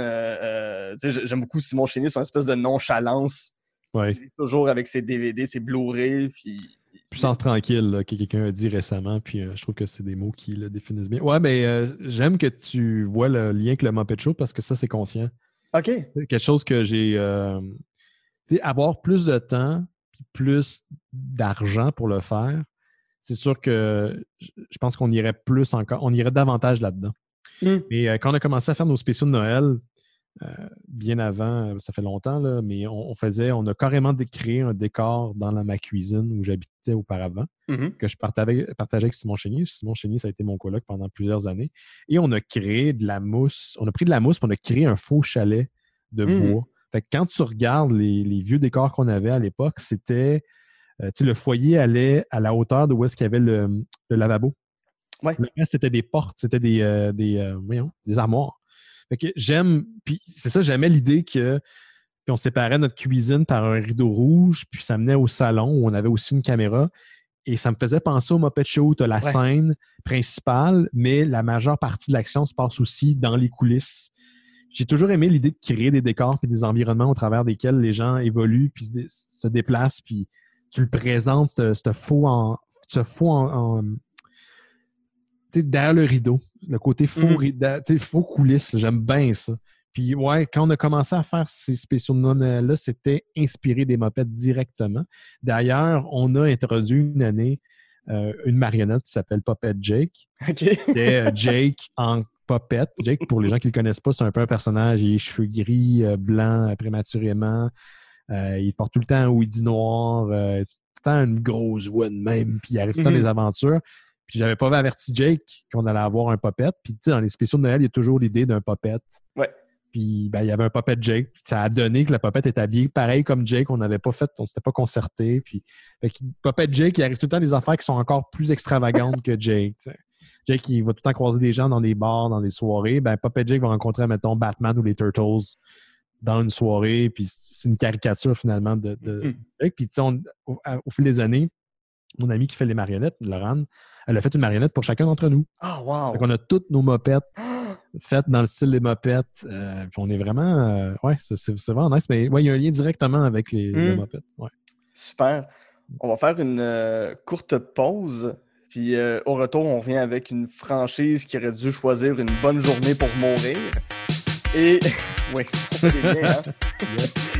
tu sais, j'aime beaucoup Simon Chénier, son espèce de nonchalance. Ouais. toujours avec ses DVD, ses Blu-ray, puis... Puissance tranquille, que quelqu'un a dit récemment, puis je trouve que c'est des mots qui le définissent bien. Ouais, ben, j'aime que tu vois le lien avec le Muppet Show parce que ça, c'est conscient. OK. Quelque chose que j'ai. tu sais, avoir plus de temps, plus d'argent pour le faire, c'est sûr que je pense qu'on irait plus encore, on irait davantage là-dedans. Mmh. Mais euh, quand on a commencé à faire nos spéciaux de Noël, euh, bien avant, euh, ça fait longtemps, là, mais on, faisait, on a carrément créé un décor dans la, ma cuisine où j'habitais auparavant, mmh que je partageais, avec Simon Chénier. Simon Chénier, ça a été mon coloc pendant plusieurs années. Et on a créé de la mousse, on a pris de la mousse, et on a créé un faux chalet de mmh. bois quand tu regardes les, vieux décors qu'on avait à l'époque, c'était. Euh, le foyer allait à la hauteur de où est-ce qu'il y avait le, lavabo. Ouais. Le reste, c'était des portes, c'était des, euh, des, des armoires. J'aime. Puis c'est ça, j'aimais l'idée que. Puis on séparait notre cuisine par un rideau rouge, puis ça menait au salon où on avait aussi une caméra. Et ça me faisait penser au Muppet Show, tu as la scène principale, mais la majeure partie de l'action se passe aussi dans les coulisses j'ai toujours aimé l'idée de créer des décors et des environnements au travers desquels les gens évoluent puis se, déplacent puis tu le présentes ce faux en ce faux en, derrière le rideau le côté faux, mm-hmm. faux coulisses j'aime bien ça puis ouais quand on a commencé à faire ces spéciaux non là c'était inspiré des mopettes directement d'ailleurs on a introduit une année euh, une marionnette qui s'appelle Puppet Jake. C'était euh, Jake en Popette. Jake, pour les gens qui ne le connaissent pas, c'est un peu un personnage. Il a les cheveux gris, euh, blancs prématurément. Euh, il porte tout le temps un hoodie noir, euh, tout le temps une grosse voix de même, puis il arrive tout le temps mhm. des aventures. Puis j'avais pas averti Jake qu'on allait avoir un popette. Puis tu sais, dans les spéciaux de Noël, il y a toujours l'idée d'un popette. Ouais. Puis ben, il y avait un popette Jake. Ça a donné que le popette est habillé pareil comme Jake. On n'avait pas fait, on s'était pas concerté. Puis fait popette Jake, il arrive tout le temps des affaires qui sont encore plus extravagantes que Jake. Jake, il va tout le temps croiser des gens dans des bars, dans des soirées. Ben, Puppet Jake va rencontrer, mettons, Batman ou les Turtles dans une soirée, puis c'est une caricature finalement de, de mm. Puis, au, au, fil des années, mon ami qui fait les marionnettes, Laurent, elle a fait une marionnette pour chacun d'entre nous. Ah, wow! Donc, on a toutes nos mopettes faites dans le style des mopettes. Euh, puis on est vraiment. Euh, ouais, c'est vraiment nice. Mais ouais, il y a un lien directement avec les, mm. mopettes. Ouais. Super. On va faire une euh, courte pause. Puis au retour, on revient avec une franchise qui aurait dû choisir une bonne journée pour mourir. Et oui, c'est bien, hein?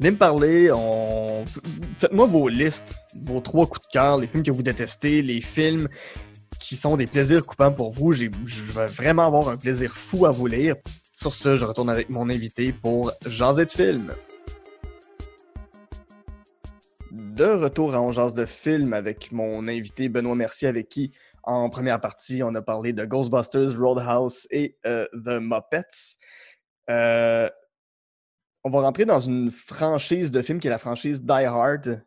Venez me parler, faites-moi vos listes, vos trois coups de cœur, les films que vous détestez, les films qui sont des plaisirs coupants pour vous. Je vais vraiment avoir un plaisir fou à vous lire. Sur ce, je retourne avec mon invité pour Jaser de film. De retour à On de film avec mon invité Benoît Mercier avec qui en première partie, on a parlé de Ghostbusters, Roadhouse et euh, The Muppets. Euh, on va rentrer dans une franchise de films qui est la franchise Die Hard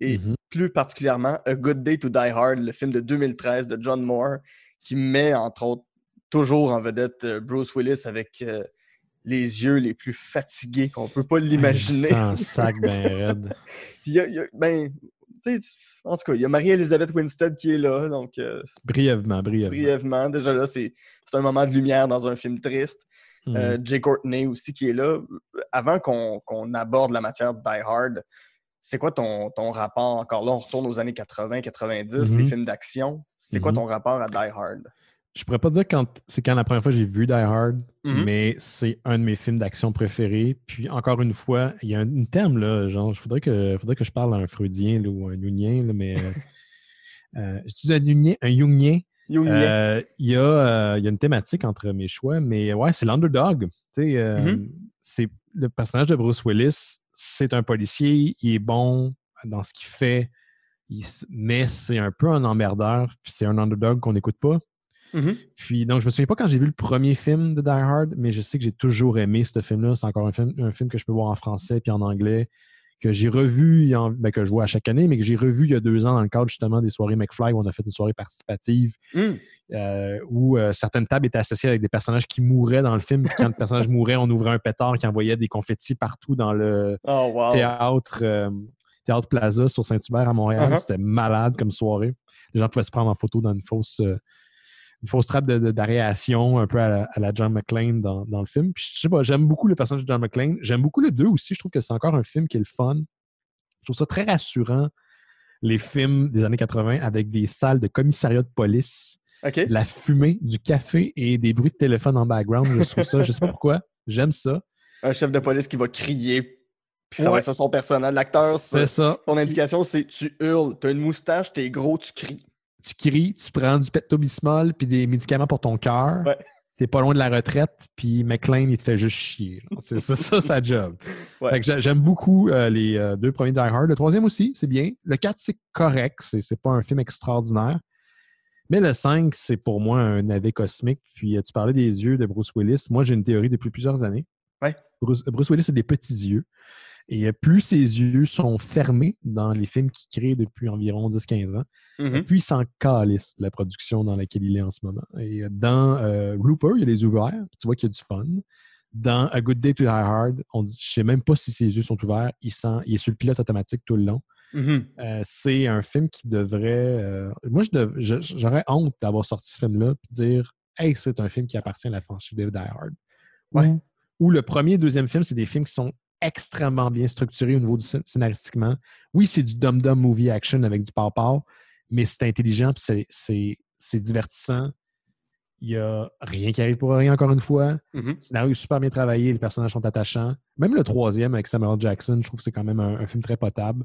et mm-hmm. plus particulièrement A Good Day to Die Hard, le film de 2013 de John Moore qui met entre autres toujours en vedette euh, Bruce Willis avec les yeux les plus fatigués qu'on peut pas l'imaginer. Un sac ben raide. Puis ben, en tout cas, il y a Marie-Elisabeth Winstead qui est là. Donc, euh, brièvement, brièvement. Brièvement. Déjà là, c'est un moment de lumière dans un film triste. Hmm. Euh, Jay Courtney aussi qui est là. Avant qu'on aborde la matière de Die Hard, c'est quoi ton, ton, rapport? Encore là, on retourne aux années 80, 90, les hmm. films d'action. C'est quoi hmm. ton rapport à Die Hard? Je pourrais pas dire quand c'est quand la première fois que j'ai vu Die Hard, Mhm. mais c'est un de mes films d'action préférés. Puis encore une fois, il y a un, terme là, genre, il faudrait que, faudrait que je parle à un freudien là, ou un jungnien, là, mais euh, euh, je dis un un jungnien, Euh, il y, a, euh, y a une thématique entre mes choix, mais ouais, c'est l'underdog. Euh, Mhm. c'est le personnage de Bruce Willis, c'est un policier, il est bon dans ce qu'il fait, il mais c'est un peu un emmerdeur, puis c'est un underdog qu'on n'écoute pas. Mhm. Puis donc, je me souviens pas quand j'ai vu le premier film de Die Hard, mais je sais que j'ai toujours aimé ce film-là. C'est encore un film, un film que je peux voir en français puis en anglais, que j'ai revu, ben, que je vois à chaque année, mais que j'ai revu il y a deux ans dans le cadre justement des soirées McFly où on a fait une soirée participative Mm. euh, où euh, certaines tables étaient associées avec des personnages qui mouraient dans le film. Puis quand le personnage mourait, on ouvrait un pétard qui envoyait des confettis partout dans le Oh, wow. théâtre, euh, théâtre Plaza sur Saint-Hubert à Montréal. Uh-huh. C'était malade comme soirée. Les gens pouvaient se prendre en photo dans une fausse, une fausse trappe de- de- d'aréation un peu à la, à la John McClane dans, dans le film. Puis, je sais pas, j'aime beaucoup le personnage de John McClane. J'aime beaucoup le 2 aussi. Je trouve que c'est encore un film qui est le fun. Je trouve ça très rassurant, les films des années 80 avec des salles de commissariat de police la fumée, du café et des bruits de téléphone en background. Je trouve ça, je sais pas pourquoi, j'aime ça. Un chef de police qui va crier, puis ça va être son personnage. L'acteur, C'est c'est- ça. son indication, c'est tu hurles. T'as une moustache, t'es gros, tu cries. Tu cries, tu prends du Pepto-Bismol puis des médicaments pour ton cœur. Ouais. T'es pas loin de la retraite, puis McLean, il te fait juste chier. C'est ça, ça, sa job. Ouais. J'aime beaucoup euh, les euh, deux premiers Die Hard. Le troisième aussi, c'est bien. Le 4, c'est correct. C'est pas un film extraordinaire. Mais le 5, c'est pour moi un navet cosmique. Puis euh, tu parlais des yeux de Bruce Willis. Moi, j'ai une théorie depuis plusieurs années. Ouais. Bruce, Bruce Willis a des petits yeux. Et euh, plus ses yeux sont fermés dans les films qu'il crée depuis environ 10-15 ans, Mhm. puis il s'en calisse la production dans laquelle il est en ce moment. Et euh, dans euh, Looper, il y a les ouverts, puis tu vois qu'il y a du fun. Dans A Good Day to Die Hard, on dit, je sais même pas si ses yeux sont ouverts, il, sent, il est sur le pilote automatique tout le long. Mhm. Euh, c'est un film qui devrait. euh, moi, je dev- je- j'aurais honte d'avoir sorti ce film-là puis dire Hey, c'est un film qui appartient à la franchise de Die Hard. Ouais. Ou, ou le premier et deuxième film, c'est des films qui sont extrêmement bien structurés au niveau du scén- scénaristiquement. Oui, c'est du dum-dum movie action avec du pow mais c'est intelligent puis c'est- divertissant. Il n'y a rien qui arrive pour rien, encore une fois. Mhm. Le scénario est super bien travaillé, les personnages sont attachants. Même le troisième avec Samuel Jackson, je trouve que c'est quand même un, un film très potable.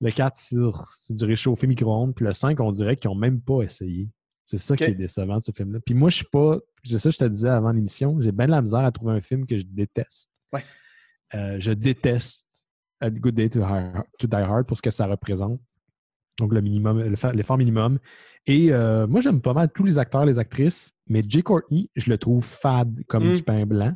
Le 4, c'est du réchauffé micro-ondes. Puis le 5, on dirait qu'ils n'ont même pas essayé. C'est ça qui est décevant de ce film-là. Puis moi, je suis pas. C'est ça que je te disais avant l'émission. J'ai bien de la misère à trouver un film que je déteste. Ouais. Euh, je déteste A Good Day to, Hi- to Die Hard pour ce que ça représente. Donc, le minimum, l'effort minimum. Et euh, moi, j'aime pas mal tous les acteurs, les actrices, mais Jay Courtney, je le trouve fade comme Mm. du pain blanc.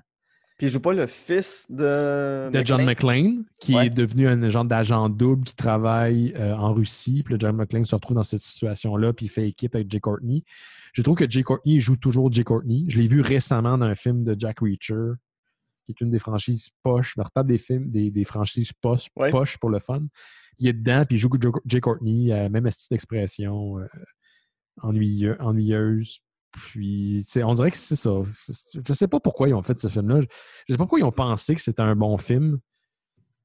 Puis il joue pas le fils de. De John McClane, qui Ouais. est devenu un genre d'agent double qui travaille euh, en Russie. Puis le John McClane se retrouve dans cette situation-là, puis il fait équipe avec Jay Courtney. Je trouve que Jay Courtney joue toujours Jay Courtney. Je l'ai vu récemment dans un film de Jack Reacher, qui est une des franchises poches. Je me retape des films, des, des franchises poches, Ouais. poches pour le fun. Il est dedans, puis il joue Jay- Courtney, euh, même style d'expression euh, ennuyeux- ennuyeuse. Puis, on dirait que c'est ça. Je sais pas pourquoi ils ont fait ce film-là. Je je sais pas pourquoi ils ont pensé que c'était un bon film.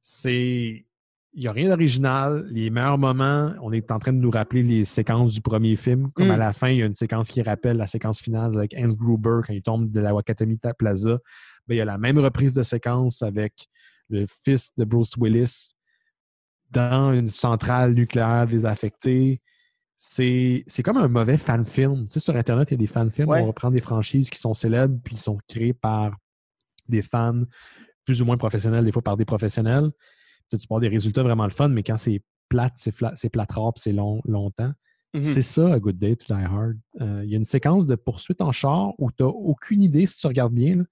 C'est. Il n'y a rien d'original. Les meilleurs moments, on est en train de nous rappeler les séquences du premier film. Comme Mm. à la fin, il y a une séquence qui rappelle la séquence finale avec Hans Gruber quand il tombe de la Wakatami Plaza. Ben, il y a la même reprise de séquence avec le fils de Bruce Willis dans une centrale nucléaire désaffectée. C'est c'est comme un mauvais fan film. Tu sais, sur Internet, il y a des fan films. Ouais. On reprend des franchises qui sont célèbres puis qui sont créées par des fans plus ou moins professionnels, des fois par des professionnels. Tu, tu peux avoir des résultats vraiment le fun, mais quand c'est plate, c'est c'est c'est long, longtemps. Mhm. C'est ça, A Good Day to Die Hard. Euh, Il y a une séquence de poursuite en char où tu n'as aucune idée, si tu regardes bien, là,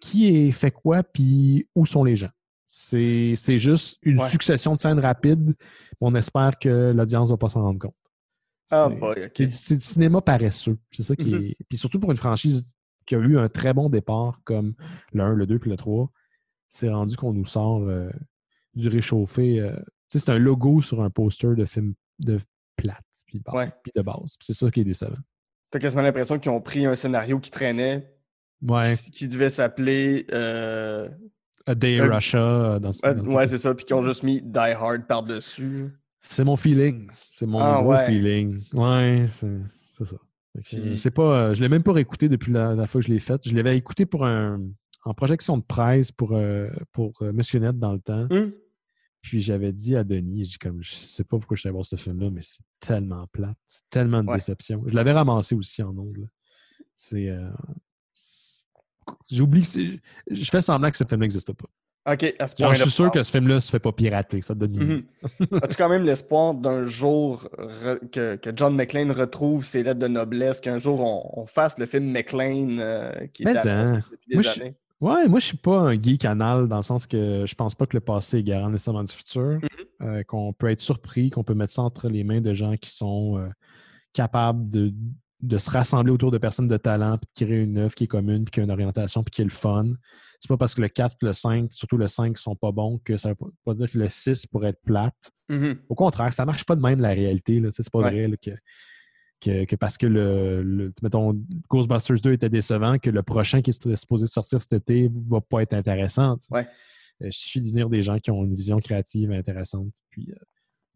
qui est fait quoi puis où sont les gens. C'est juste une Ouais. succession de scènes rapides. On espère que l'audience ne va pas s'en rendre compte. Ah, C'est- du, cinéma paresseux. C'est ça qui Mhm. est. Puis surtout pour une franchise qui a eu un très bon départ comme le 1, le 2 puis le 3, c'est rendu qu'on nous sort euh, du réchauffé. euh, c'est un logo sur un poster de film de plate puis, Ouais. de base. C'est ça qui est décevant. T'as quasiment l'impression qu'ils ont pris un scénario qui traînait, Ouais. qui, qui devait s'appeler. euh, A Day in Un- Russia. Dans, dans ouais, c'est ça. Puis qu'ils ont juste mis Die Hard par-dessus. c'est mon feeling. C'est mon Ah, gros ouais. feeling. Ouais, c'est ça. C'est pas, je l'ai même pas réécouté depuis la, la fois que je l'ai fait. Je l'avais écouté pour un, en projection de presse pour, euh, pour euh, Monsieur Net dans le temps. Hum. Puis j'avais dit à Denis, je comme, je sais pas pourquoi je suis allé voir ce film-là, mais c'est tellement plate, c'est tellement de Ouais. déception. Je l'avais ramassé aussi en là. C'est. euh, c'est- J'oublie que. Je fais semblant que ce film n'existe pas. OK, à ce Genre, point je suis sûr que ce film-là se fait pas pirater. Ça te donne une. Mhm. As-tu quand même l'espoir d'un jour que, que John McClane retrouve ses lettres de noblesse, qu'un jour on, on fasse le film McClane euh, qui est annoncé hein. depuis des Moi, années? Ouais, moi, je suis pas un geek anal dans le sens que je pense pas que le passé est garant nécessairement du futur. Euh, qu'on peut être surpris, qu'on peut mettre ça entre les mains de gens qui sont euh, capables de, de se rassembler autour de personnes de talent, puis de créer une œuvre qui est commune, puis qui a une orientation, puis qui est le fun. C'est pas parce que le 4 et le 5, surtout le 5, sont pas bons que ça veut pas- dire que le 6 pourrait être plate. Mhm. Au contraire, ça marche pas de même la réalité. C'est pas Ouais. vrai là, que, que, que parce que le, le- mettons, Ghostbusters 2 était décevant, que le prochain qui est supposé sortir cet été va pas être intéressant. Ouais. Euh, Il suffit d'unir des gens qui ont une vision créative intéressante, puis euh,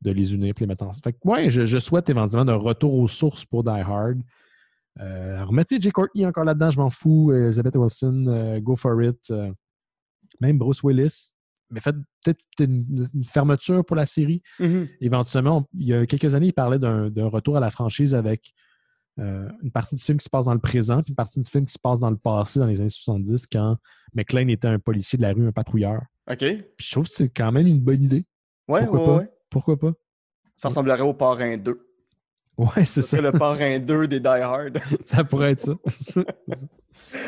de les unir, puis les mettre ensemble. Fait que, ouais, je, je souhaite éventuellement un retour aux sources pour Die Hard. Euh, remettez Jay Courtney encore là-dedans, je m'en fous. Elizabeth Wilson, go for it. Même Bruce Willis. Mais faites peut-être une, une fermeture pour la série Mhm. éventuellement, on- il y a quelques années, il parlait d'un retour à la franchise avec euh, une partie du film qui se passe dans le présent, puis une partie du film qui se passe dans le passé, dans les années 70, quand McLean était un policier de la rue, un patrouilleur. OK. Puis je trouve que c'est quand même une bonne idée. Ouais, Pourquoi ouais, pas? ouais. Pourquoi pas? Ça ressemblerait au Parrain 2. Ouais, c'est ça. le Parrain 2 des Die Hard. ça pourrait être ça.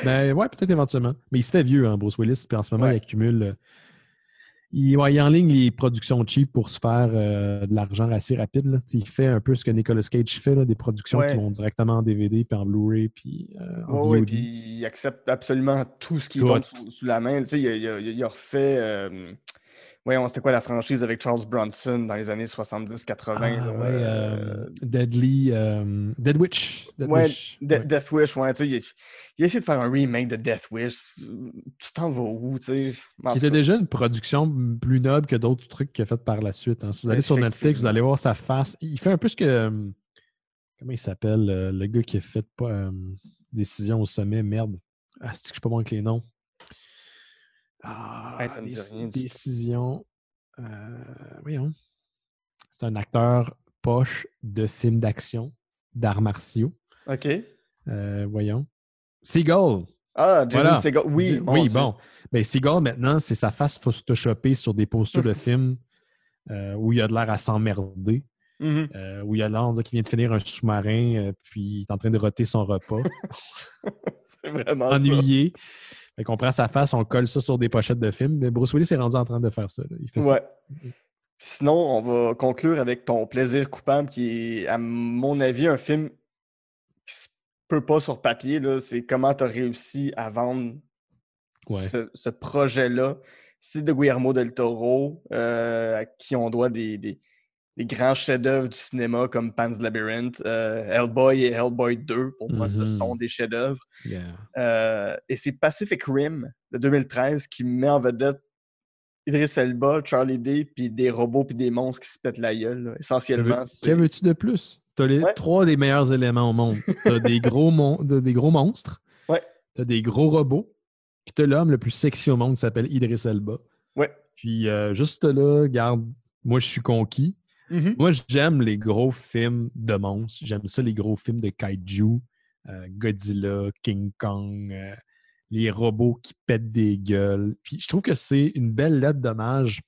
Mais ouais, peut-être éventuellement. Mais il se fait vieux, hein, Bruce Willis, puis en ce moment, Ouais. il accumule. Il, ouais, il en ligne les productions cheap pour se faire euh, de l'argent assez rapide. là. Il fait un peu ce que Nicolas Cage fait, là, des productions Ouais. qui vont directement en DVD, puis en Blu-ray, puis euh, en Ouais, puis il accepte absolument tout ce qui tombe sous, sous la main. A, il a- il a refait. euh, voyons, c'était quoi la franchise avec Charles Bronson dans les années 70-80? Ah, ouais, euh, euh, Deadly, euh, Dead Witch. Dead Ouais, Witch. De- Ouais. Death Wish, ouais, il, a- il a essayé de faire un remake de Death Wish. Tu t'en vas où, tu sais? En Qui tout était cas, déjà une production plus noble que d'autres trucs qu'il a fait par la suite. hein. Si vous allez sur Netflix, vous allez voir sa face. Il fait un peu ce que. Comment il s'appelle Le gars qui a fait pas, euh, Décision au sommet, merde. Ah, c'est que je suis pas bon avec les noms? Ah, Ouais, ça me dit Dé- rien du tout. Décision. Euh, voyons. C'est un acteur poche de films d'action, d'arts martiaux. OK. Euh, voyons. Seagull. Ah, Jason Voilà. Segel, oui. Mon oui, bon. Ben, Seagull, maintenant, c'est sa face photoshopée sur des posters de films euh, où il a de l'air à s'emmerder, Mhm. euh, où il a l'air qu'il vient de finir un sous-marin, euh, puis il est en train de roter son repas, C'est vraiment ça. Fait qu'on prend sa face, on colle ça sur des pochettes de films. Mais Bruce Willis est rendu en train de faire ça. là. Il fait ça. Ouais. Sinon, on va conclure avec ton plaisir coupable, qui est, à mon avis, un film qui se peut pas sur papier. C'est comment tu as réussi à vendre Ouais. ce, ce projet-là. C'est de Guillermo del Toro, euh, à qui on doit des, des- des grands chefs-d'œuvre du cinéma comme Pan's Labyrinth, euh, Hellboy et Hellboy 2. Pour moi, ce Mhm. sont des chefs-d'œuvre. Yeah. Euh, et c'est Pacific Rim de 2013 qui met en vedette Idris Elba, Charlie Day, puis des robots puis des monstres qui se pètent la gueule. là. Essentiellement, Que veux-tu de plus? Tu as les Ouais. trois des meilleurs éléments au monde. Tu as des gros, mon- de- des gros monstres. Ouais. Tu as des gros robots. Puis tu as l'homme le plus sexy au monde qui s'appelle Idris Elba. Ouais. Puis euh, juste là, garde, moi je suis conquis. Mhm. Moi j'aime les gros films de monstres. J'aime ça, les gros films de kaiju, euh, Godzilla, King Kong, euh, les robots qui pètent des gueules. Puis je trouve que c'est une belle lettre d'hommage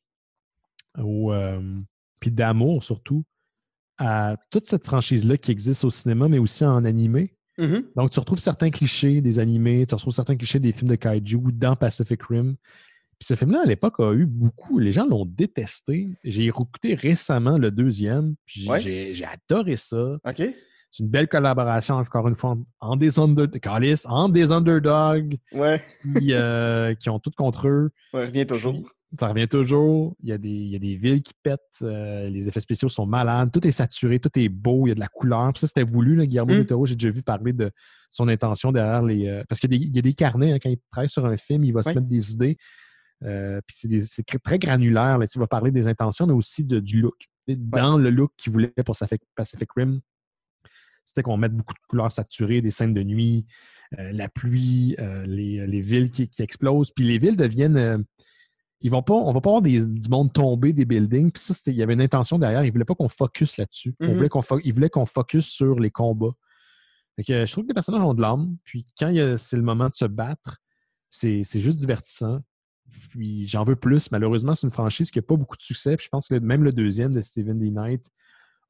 au, euh, puis d'amour surtout à toute cette franchise-là qui existe au cinéma, mais aussi en animé. Mhm. Donc, tu retrouves certains clichés des animés, tu retrouves certains clichés des films de kaiju dans Pacific Rim. Puis ce film-là, à l'époque, a eu beaucoup. Les gens l'ont détesté. J'ai écouté récemment le deuxième, puis Ouais. j'ai adoré ça. OK. C'est une belle collaboration, encore une fois, en, des, under, en des underdogs Ouais. qui, euh, qui ont tout contre eux. On revient toujours. Puis, ça revient toujours. Il y a des, il y a des villes qui pètent. euh, les effets spéciaux sont malades. Tout est saturé, tout est beau. Il y a de la couleur. Puis ça, c'était voulu. Là, Guillermo Mm. j'ai déjà vu parler de son intention derrière les. euh, parce qu'il y, a des- il y a des carnets. hein, quand il travaille sur un film, il va se mettre des idées. Euh, puis c'est très- granulaire. Là, tu vas parler des intentions, mais aussi de- du look. Dans le look qu'il voulait pour Pacific Pacific Rim, c'était qu'on mette beaucoup de couleurs saturées, des scènes de nuit, euh, la pluie, euh, les, villes qui, explosent. Puis les villes deviennent. ils vont pas, on va pas avoir du monde tomber des buildings. Puis ça, il y avait une intention derrière. Ils voulaient pas qu'on focus là-dessus. Mm qu'on Ils voulaient qu'on focus sur les combats. je trouve que les personnages ont de l'âme. Puis quand c'est le moment de se battre, c'est juste divertissant. Puis j'en veux plus. Malheureusement, c'est une franchise qui n'a pas beaucoup de succès. Puis je pense que même le deuxième de Steven D. Knight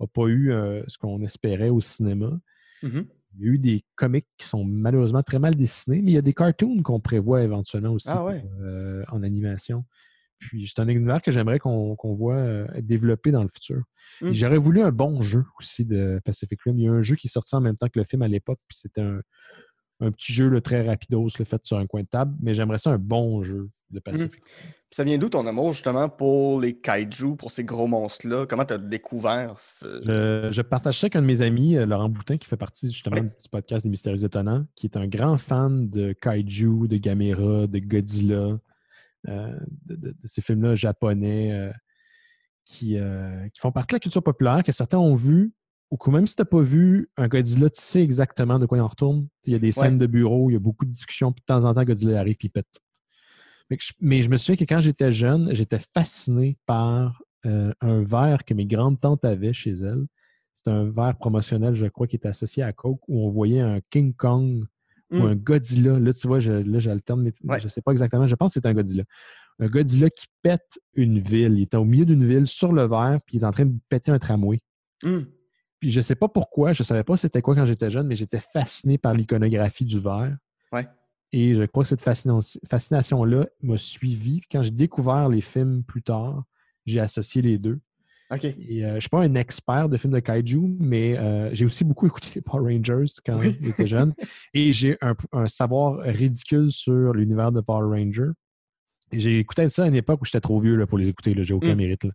n'a pas eu euh, ce qu'on espérait au cinéma. Mm-hmm. Il y a eu des comics qui sont malheureusement très mal dessinés, mais il y a des cartoons qu'on prévoit éventuellement aussi ah euh, en animation. Puis c'est un univers que j'aimerais qu'on voit euh, être développé dans le futur. Mm. J'aurais voulu un bon jeu aussi de Pacific Rim. Il y a un jeu qui est sorti en même temps que le film à l'époque, puis c'était un, un petit jeu le très rapidos, le fait sur un coin de table, mais j'aimerais ça un bon jeu de mhm. Pacific. Ça vient d'où ton amour justement pour les kaiju, pour ces gros monstres-là? Comment tu as découvert ce... je, partage ça avec un de mes amis, euh, Laurent Boutin, qui fait partie justement du podcast des Mystérieux Étonnants, qui est un grand fan de kaiju, de Gamera, de Godzilla, euh, de, ces films-là japonais euh, qui, qui, font partie de la culture populaire, que certains ont vu, ou même si tu n'as pas vu un Godzilla, tu sais exactement de quoi il en retourne. Il y a des scènes de bureau, il y a beaucoup de discussions, puis de temps en temps, Godzilla arrive et il pète mais je, me souviens que quand j'étais jeune, j'étais fasciné par euh, un verre que mes grandes tantes avaient chez elles. C'était un verre promotionnel, je crois, qui était associé à Coke, où on voyait un King Kong ou hmm. un Godzilla. Là, tu vois, je, là, j'alterne, mais je ne sais pas exactement. Je pense que c'était un Godzilla. Un Godzilla qui pète une ville. Il était au milieu d'une ville sur le verre, puis il est en train de péter un tramway. Hmm. Puis je ne sais pas pourquoi, je ne savais pas c'était quoi quand j'étais jeune, mais j'étais fasciné par l'iconographie du verre. Ouais. Et je crois que cette fascination-là m'a suivi. Quand j'ai découvert les films plus tard, j'ai associé les deux. Et, euh, je ne suis pas un expert de films de kaiju, mais euh, j'ai aussi beaucoup écouté les Power Rangers quand j'étais jeune. Et j'ai un, savoir ridicule sur l'univers de Power Rangers. J'ai écouté ça à une époque où j'étais trop vieux là, pour les écouter. J'ai aucun mm. mérite.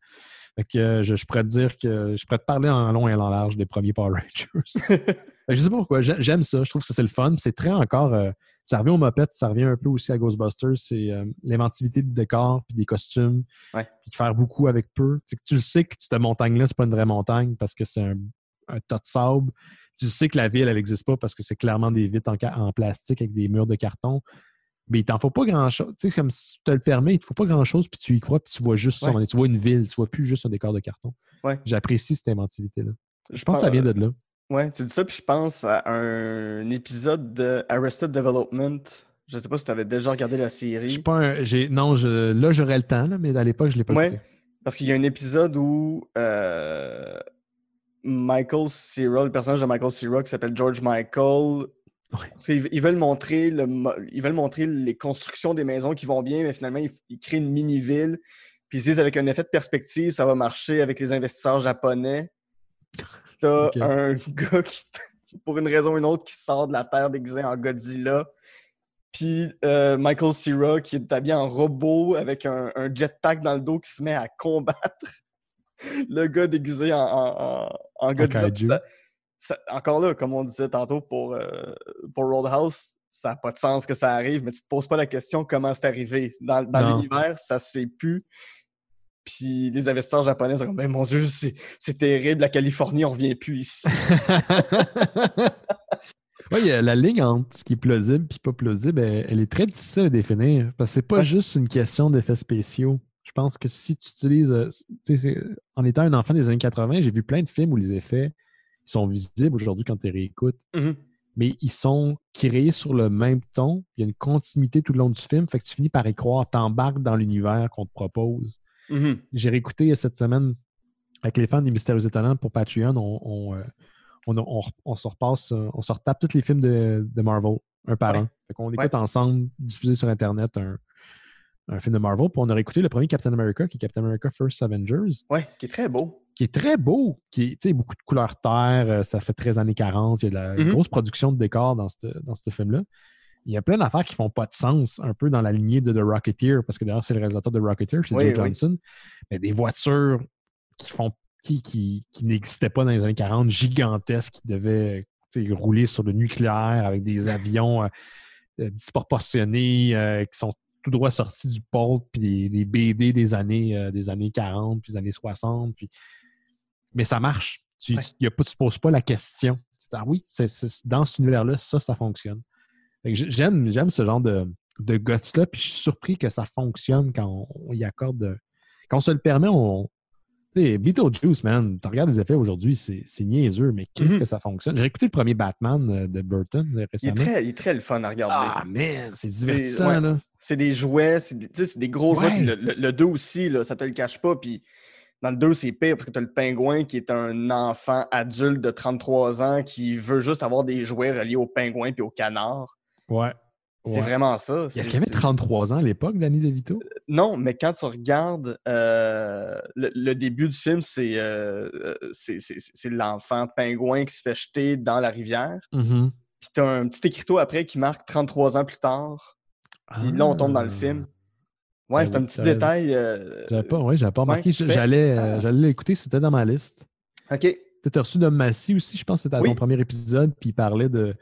Euh, je, pourrais te dire que je pourrais te parler en long et en large des premiers Power Rangers. je sais pas pourquoi. J'aime ça. Je trouve que c'est le fun. C'est très encore. Euh, ça revient au moped, ça revient un peu aussi à Ghostbusters. C'est euh, l'inventivité du décor puis des costumes. Puis de faire beaucoup avec peu. Que tu le sais que cette montagne-là, c'est pas une vraie montagne parce que c'est un, tas de sable. Tu sais que la ville, elle n'existe pas parce que c'est clairement des vitres en, plastique avec des murs de carton. Mais il t'en faut pas grand-chose. Tu sais, comme si tu te le permets, il te faut pas grand-chose, puis tu y crois, puis tu vois juste ça. Tu vois une ville, tu vois plus juste un décor de carton. J'apprécie cette inventivité-là. Je pense que ça vient de là. Ouais, tu dis ça, puis je pense à un épisode de Arrested Development. Je sais pas si tu avais déjà regardé la série. Je pas Non, je... là, j'aurais le temps, mais à l'époque, je l'ai pas ouais, Parce qu'il y a un épisode où euh, Michael Cera, le personnage de Michael Cera qui s'appelle George Michael, ils, veulent montrer le, ils veulent montrer les constructions des maisons qui vont bien, mais finalement, ils, créent une mini-ville. Puis ils disent avec un effet de perspective, ça va marcher avec les investisseurs japonais. T'as un gars qui, pour une raison ou une autre, qui sort de la terre déguisé en Godzilla. Puis euh, Michael Cera qui est habillé en robot avec un, jetpack dans le dos qui se met à combattre le gars déguisé en, Godzilla. Encore là, comme on disait tantôt pour, euh, pour Roadhouse, ça n'a pas de sens que ça arrive, mais tu te poses pas la question comment c'est arrivé. Dans, dans l'univers, ça ne sait plus. Puis les investisseurs japonais sont comme, ben, mon Dieu, c'est terrible, la Californie, on revient plus ici. oui, la ligne entre ce qui est plausible et pas plausible, elle, est très difficile à définir. Parce que c'est pas juste une question d'effets spéciaux. Je pense que si tu utilises. Euh, en étant un enfant des années 80, j'ai vu plein de films où les effets sont visibles aujourd'hui quand tu les réécoutes. Mm-hmm. Mais ils sont créés sur le même ton. Il y a une continuité tout le long du film. Fait que tu finis par y croire, t'embarques dans l'univers qu'on te propose. Mm-hmm. J'ai réécouté cette semaine avec les fans des Mystérieux Étonnants pour Patreon. On, euh, on, se repasse, euh, on se retape tous les films de, Marvel, un par un. Fait qu'on écoute ensemble, diffusé sur Internet, un, film de Marvel. Puis on a réécouté le premier Captain America, qui est Captain America First Avengers. Oui, qui est très beau. Qui est très beau. Qui est, beaucoup de couleurs terre. Euh, ça fait 13 années 40. Il y a de la mm-hmm. grosse production de décors dans ce dans film-là il y a plein d'affaires qui font pas de sens un peu dans la lignée de The Rocketeer, parce que d'ailleurs, c'est le réalisateur de Rocketeer, c'est Joe Johnson. Mais des voitures qui font qui, qui, n'existaient pas dans les années 40, gigantesques, qui devaient rouler sur le nucléaire avec des avions euh, euh, disproportionnés euh, qui sont tout droit sortis du pôle, puis des, BD des années, des années 40, puis des années 60. Puis... Mais ça marche. Tu ne te poses pas la question. ah oui, dans cet univers-là, ça, ça fonctionne. J'aime, j'aime ce genre de, de guts-là, puis je suis surpris que ça fonctionne quand on, y accorde. euh, Quand on se le permet, on. Tu sais, Beetlejuice, man, tu regardes les effets aujourd'hui, c'est, niaiseux, mais qu'est-ce Mhm. que ça fonctionne? J'ai écouté le premier Batman euh, de Burton euh, Il est, récemment. très, il est très le fun à regarder. Ah, man, c'est divertissant, ouais. là. C'est des jouets, c'est des, tu des gros jouets. Ouais. puis le- le 2 aussi, là, ça te le cache pas. Puis dans le 2, c'est pire parce que tu as le pingouin qui est un enfant adulte de 33 ans qui veut juste avoir des jouets reliés au pingouin puis au canard. Ouais. C'est Ouais. vraiment ça. Est-ce C'est- qu'il avait c'est- 33 ans à l'époque, Danny DeVito? Non, mais quand tu regardes euh, le, le début du film, c'est euh, euh, l'enfant pingouin qui se fait jeter dans la rivière. Mhm. Puis tu as un petit écriteau après qui marque 33 ans plus tard. Puis là, on tombe dans le film. Ouais, Ben c'est un petit détail. euh, J'avais pas, ouais, j'avais pas remarqué. J'allais, euh, Ah. j'allais l'écouter, c'était dans ma liste. OK. Tu as reçu Dom Massy aussi, je pense que c'était à Oui. ton premier épisode, puis il parlait de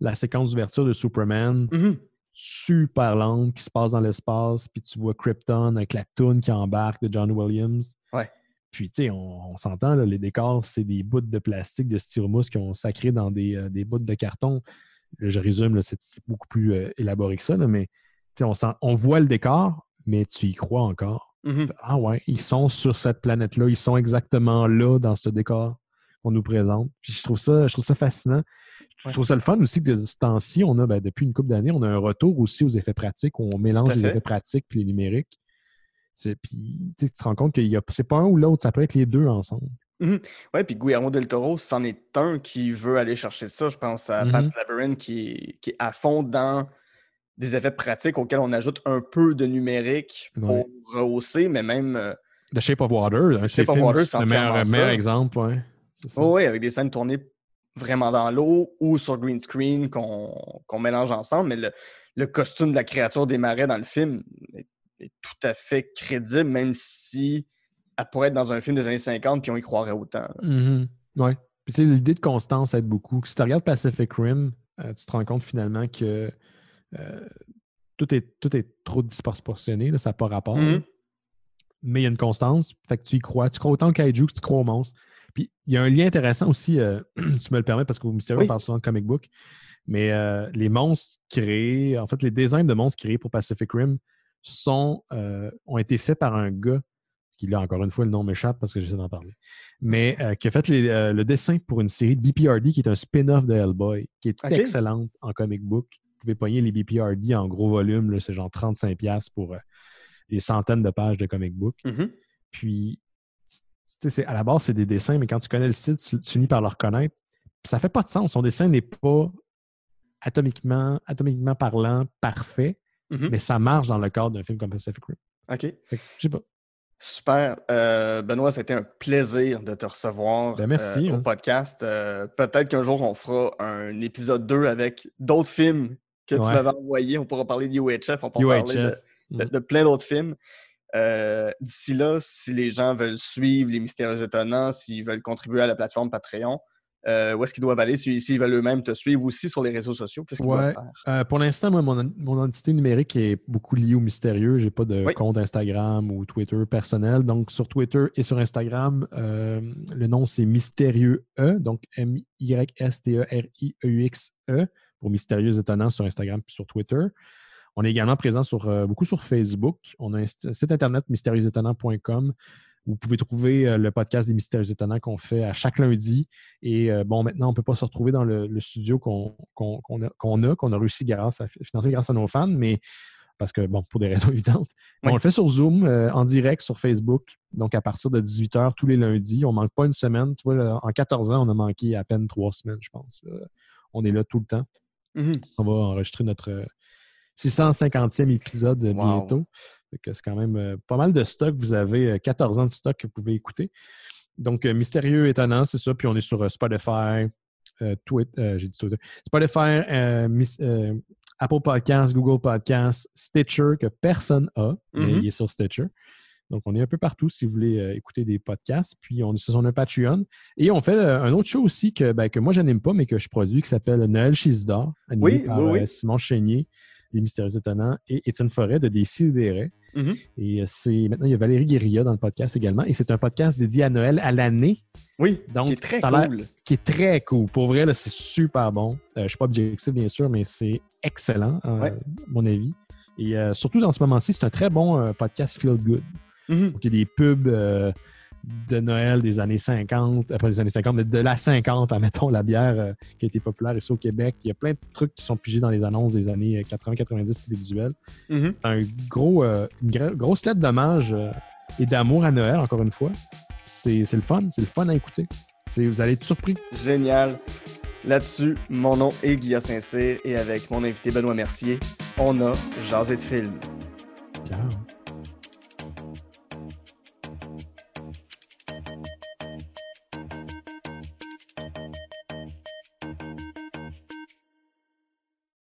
la séquence d'ouverture de Superman, Mhm. super lente, qui se passe dans l'espace, puis tu vois Krypton avec la toune qui embarque de John Williams. Ouais. Puis, tu sais, on, on s'entend, les décors, c'est des bouts de plastique, de styromousse qui ont sacré dans des, euh, des bouts de carton. Je résume, c'est beaucoup plus euh, élaboré que ça, là, mais tu sais, on, sent- on voit le décor, mais tu y crois encore. Mhm. Ah ouais, ils sont sur cette planète-là, ils sont exactement là dans ce décor qu'on nous présente. Puis je trouve ça, je trouve ça fascinant. Je trouve ça le fun aussi que de ce temps-ci, on a, ben, depuis une couple d'années, on a un retour aussi aux effets pratiques, où on mélange les effets pratiques puis les numériques. Puis tu te rends compte que c'est pas un ou l'autre, ça peut être les deux ensemble. Ouais, puis Guillermo del Toro, c'en est un qui veut aller chercher ça. Je pense à Mhm. Pan's Labyrinth qui est, qui est à fond dans des effets pratiques auxquels on ajoute un peu de numérique pour Ouais. rehausser, mais même euh, The Shape of Water, ses Shape of Water, c'est le meilleur, exemple. Ouais. Oh, ouais, avec des scènes tournées vraiment dans l'eau ou sur green screen qu'on mélange ensemble. Mais le, le costume de la créature des marais dans le film est, est tout à fait crédible, même si elle pourrait être dans un film des années 50 puis on y croirait autant. Mhm. Ouais. Puis tu sais, l'idée de constance aide beaucoup. Si tu regardes Pacific Rim, euh, tu te rends compte finalement que euh, tout, est, tout est trop disproportionné, là, ça n'a pas rapport. Mhm. Mais il y a une constance, fait que tu y crois. Tu crois autant au kaiju que tu crois au monstre. Puis il y a un lien intéressant aussi, euh, tu me le permets parce qu'au Mystérieux, Oui. parle souvent de comic book, mais euh, les monstres créés, en fait, les designs de monstres créés pour Pacific Rim sont, ont été faits par un gars qui là, encore une fois, le nom m'échappe parce que j'essaie d'en parler, mais euh, qui a fait les- euh, le dessin pour une série de BPRD qui est un spin-off de Hellboy, qui est excellente en comic book. Vous pouvez pogner les BPRD en gros volume, c'est genre 35$ pour euh, des centaines de pages de comic book. Puis, tu sais, c'est- à la base, c'est des dessins, mais quand tu connais le style, tu, tu finis par le reconnaître. Puis ça fait pas de sens. Son dessin n'est pas atomiquement, atomiquement parlant parfait, Mhm. mais ça marche dans le cadre d'un film comme Pacific Rim. OK. Je sais pas. Super. Euh, Benoît, ça a été un plaisir de te recevoir Ben, merci, euh, au hein. podcast. Euh, Peut-être qu'un jour, on fera un épisode 2 avec d'autres films que tu m'avais envoyés. On pourra parler de UHF, on pourra parler de, UHF. de- Mhm. de plein d'autres films. Euh, D'ici là, si les gens veulent suivre les Mystérieux Étonnants, s'ils veulent contribuer à la plateforme Patreon, euh, où est-ce qu'ils doivent aller? S'ils s'ils veulent eux-mêmes te suivre aussi sur les réseaux sociaux, qu'est-ce qu'ils Ouais. doivent faire? Euh, pour l'instant, moi, mon, mon identité numérique est beaucoup liée au mystérieux. J'ai pas de Oui. compte Instagram ou Twitter personnel. Donc, sur Twitter et sur Instagram, euh, le nom, c'est Mystérieux E, donc M-Y-S-T-E-R-I-E-U-X-E, pour Mystérieux Étonnants sur Instagram et sur Twitter. On est également présent sur, euh, beaucoup sur Facebook. On a un site internet mystérieuxétonnants.com. Vous pouvez trouver euh, le podcast des Mystérieux Étonnants qu'on fait à chaque lundi. Et euh, bon, maintenant, on ne peut pas se retrouver dans le, le studio qu'on a, qu'on a, réussi grâce à financer grâce à nos fans, mais parce que, bon, pour des raisons évidentes. Mais Oui. On le fait sur Zoom, en direct sur Facebook, donc à partir de 18h tous les lundis. On ne manque pas une semaine. Tu vois, là, en 14 ans, on a manqué à peine trois semaines, je pense. On est là tout le temps. Mhm. On va enregistrer notre euh, 650e épisode euh, Wow. bientôt. C'est quand même euh, pas mal de stock. Vous avez euh, 14 ans de stock que vous pouvez écouter. Donc, euh, mystérieux, étonnant, c'est ça. Puis on est sur euh, Spotify, euh, Twitter, euh, j'ai dit Twitter, Spotify, euh, Mis- euh, Apple Podcasts, Google Podcasts, Stitcher, que personne a, mais Mhm. il est sur Stitcher. Donc, on est un peu partout si vous voulez euh, écouter des podcasts. Puis, on est sur un Patreon. Et on fait euh, un autre show aussi que, ben, que moi, je n'aime pas, mais que je produis, qui s'appelle Noël Chisdor, animé Oui, par oui, oui. euh, Simon Chénier. Les Mystérieux Étonnants, et Étienne Forêt de Décideret. Mhm. Et euh, c'est maintenant, il y a Valérie Guérilla dans le podcast également. Et c'est un podcast dédié à Noël à l'année, Oui, Donc, qui est très ça cool. qui est très cool. Pour vrai, c'est super bon. Euh, je ne suis pas objectif, bien sûr, mais c'est excellent, à Ouais. mon avis. Et surtout dans ce moment-ci, c'est un très bon podcast feel good. Donc, il y a des pubs euh, de Noël des années 50, après des années 50, mais de la 50, admettons, la bière euh, qui a été populaire ici au Québec. Il y a plein de trucs qui sont pigés dans les annonces des années 80-90 des visuels. Mhm. C'est un gros, euh, une grosse lettre d'hommage euh, et d'amour à Noël, encore une fois. C'est c'est le fun, c'est le fun à écouter. Vous allez être surpris. Génial. Là-dessus, mon nom est Guillaume Saint-Cyr et avec mon invité Benoît Mercier, on a Jasé de film.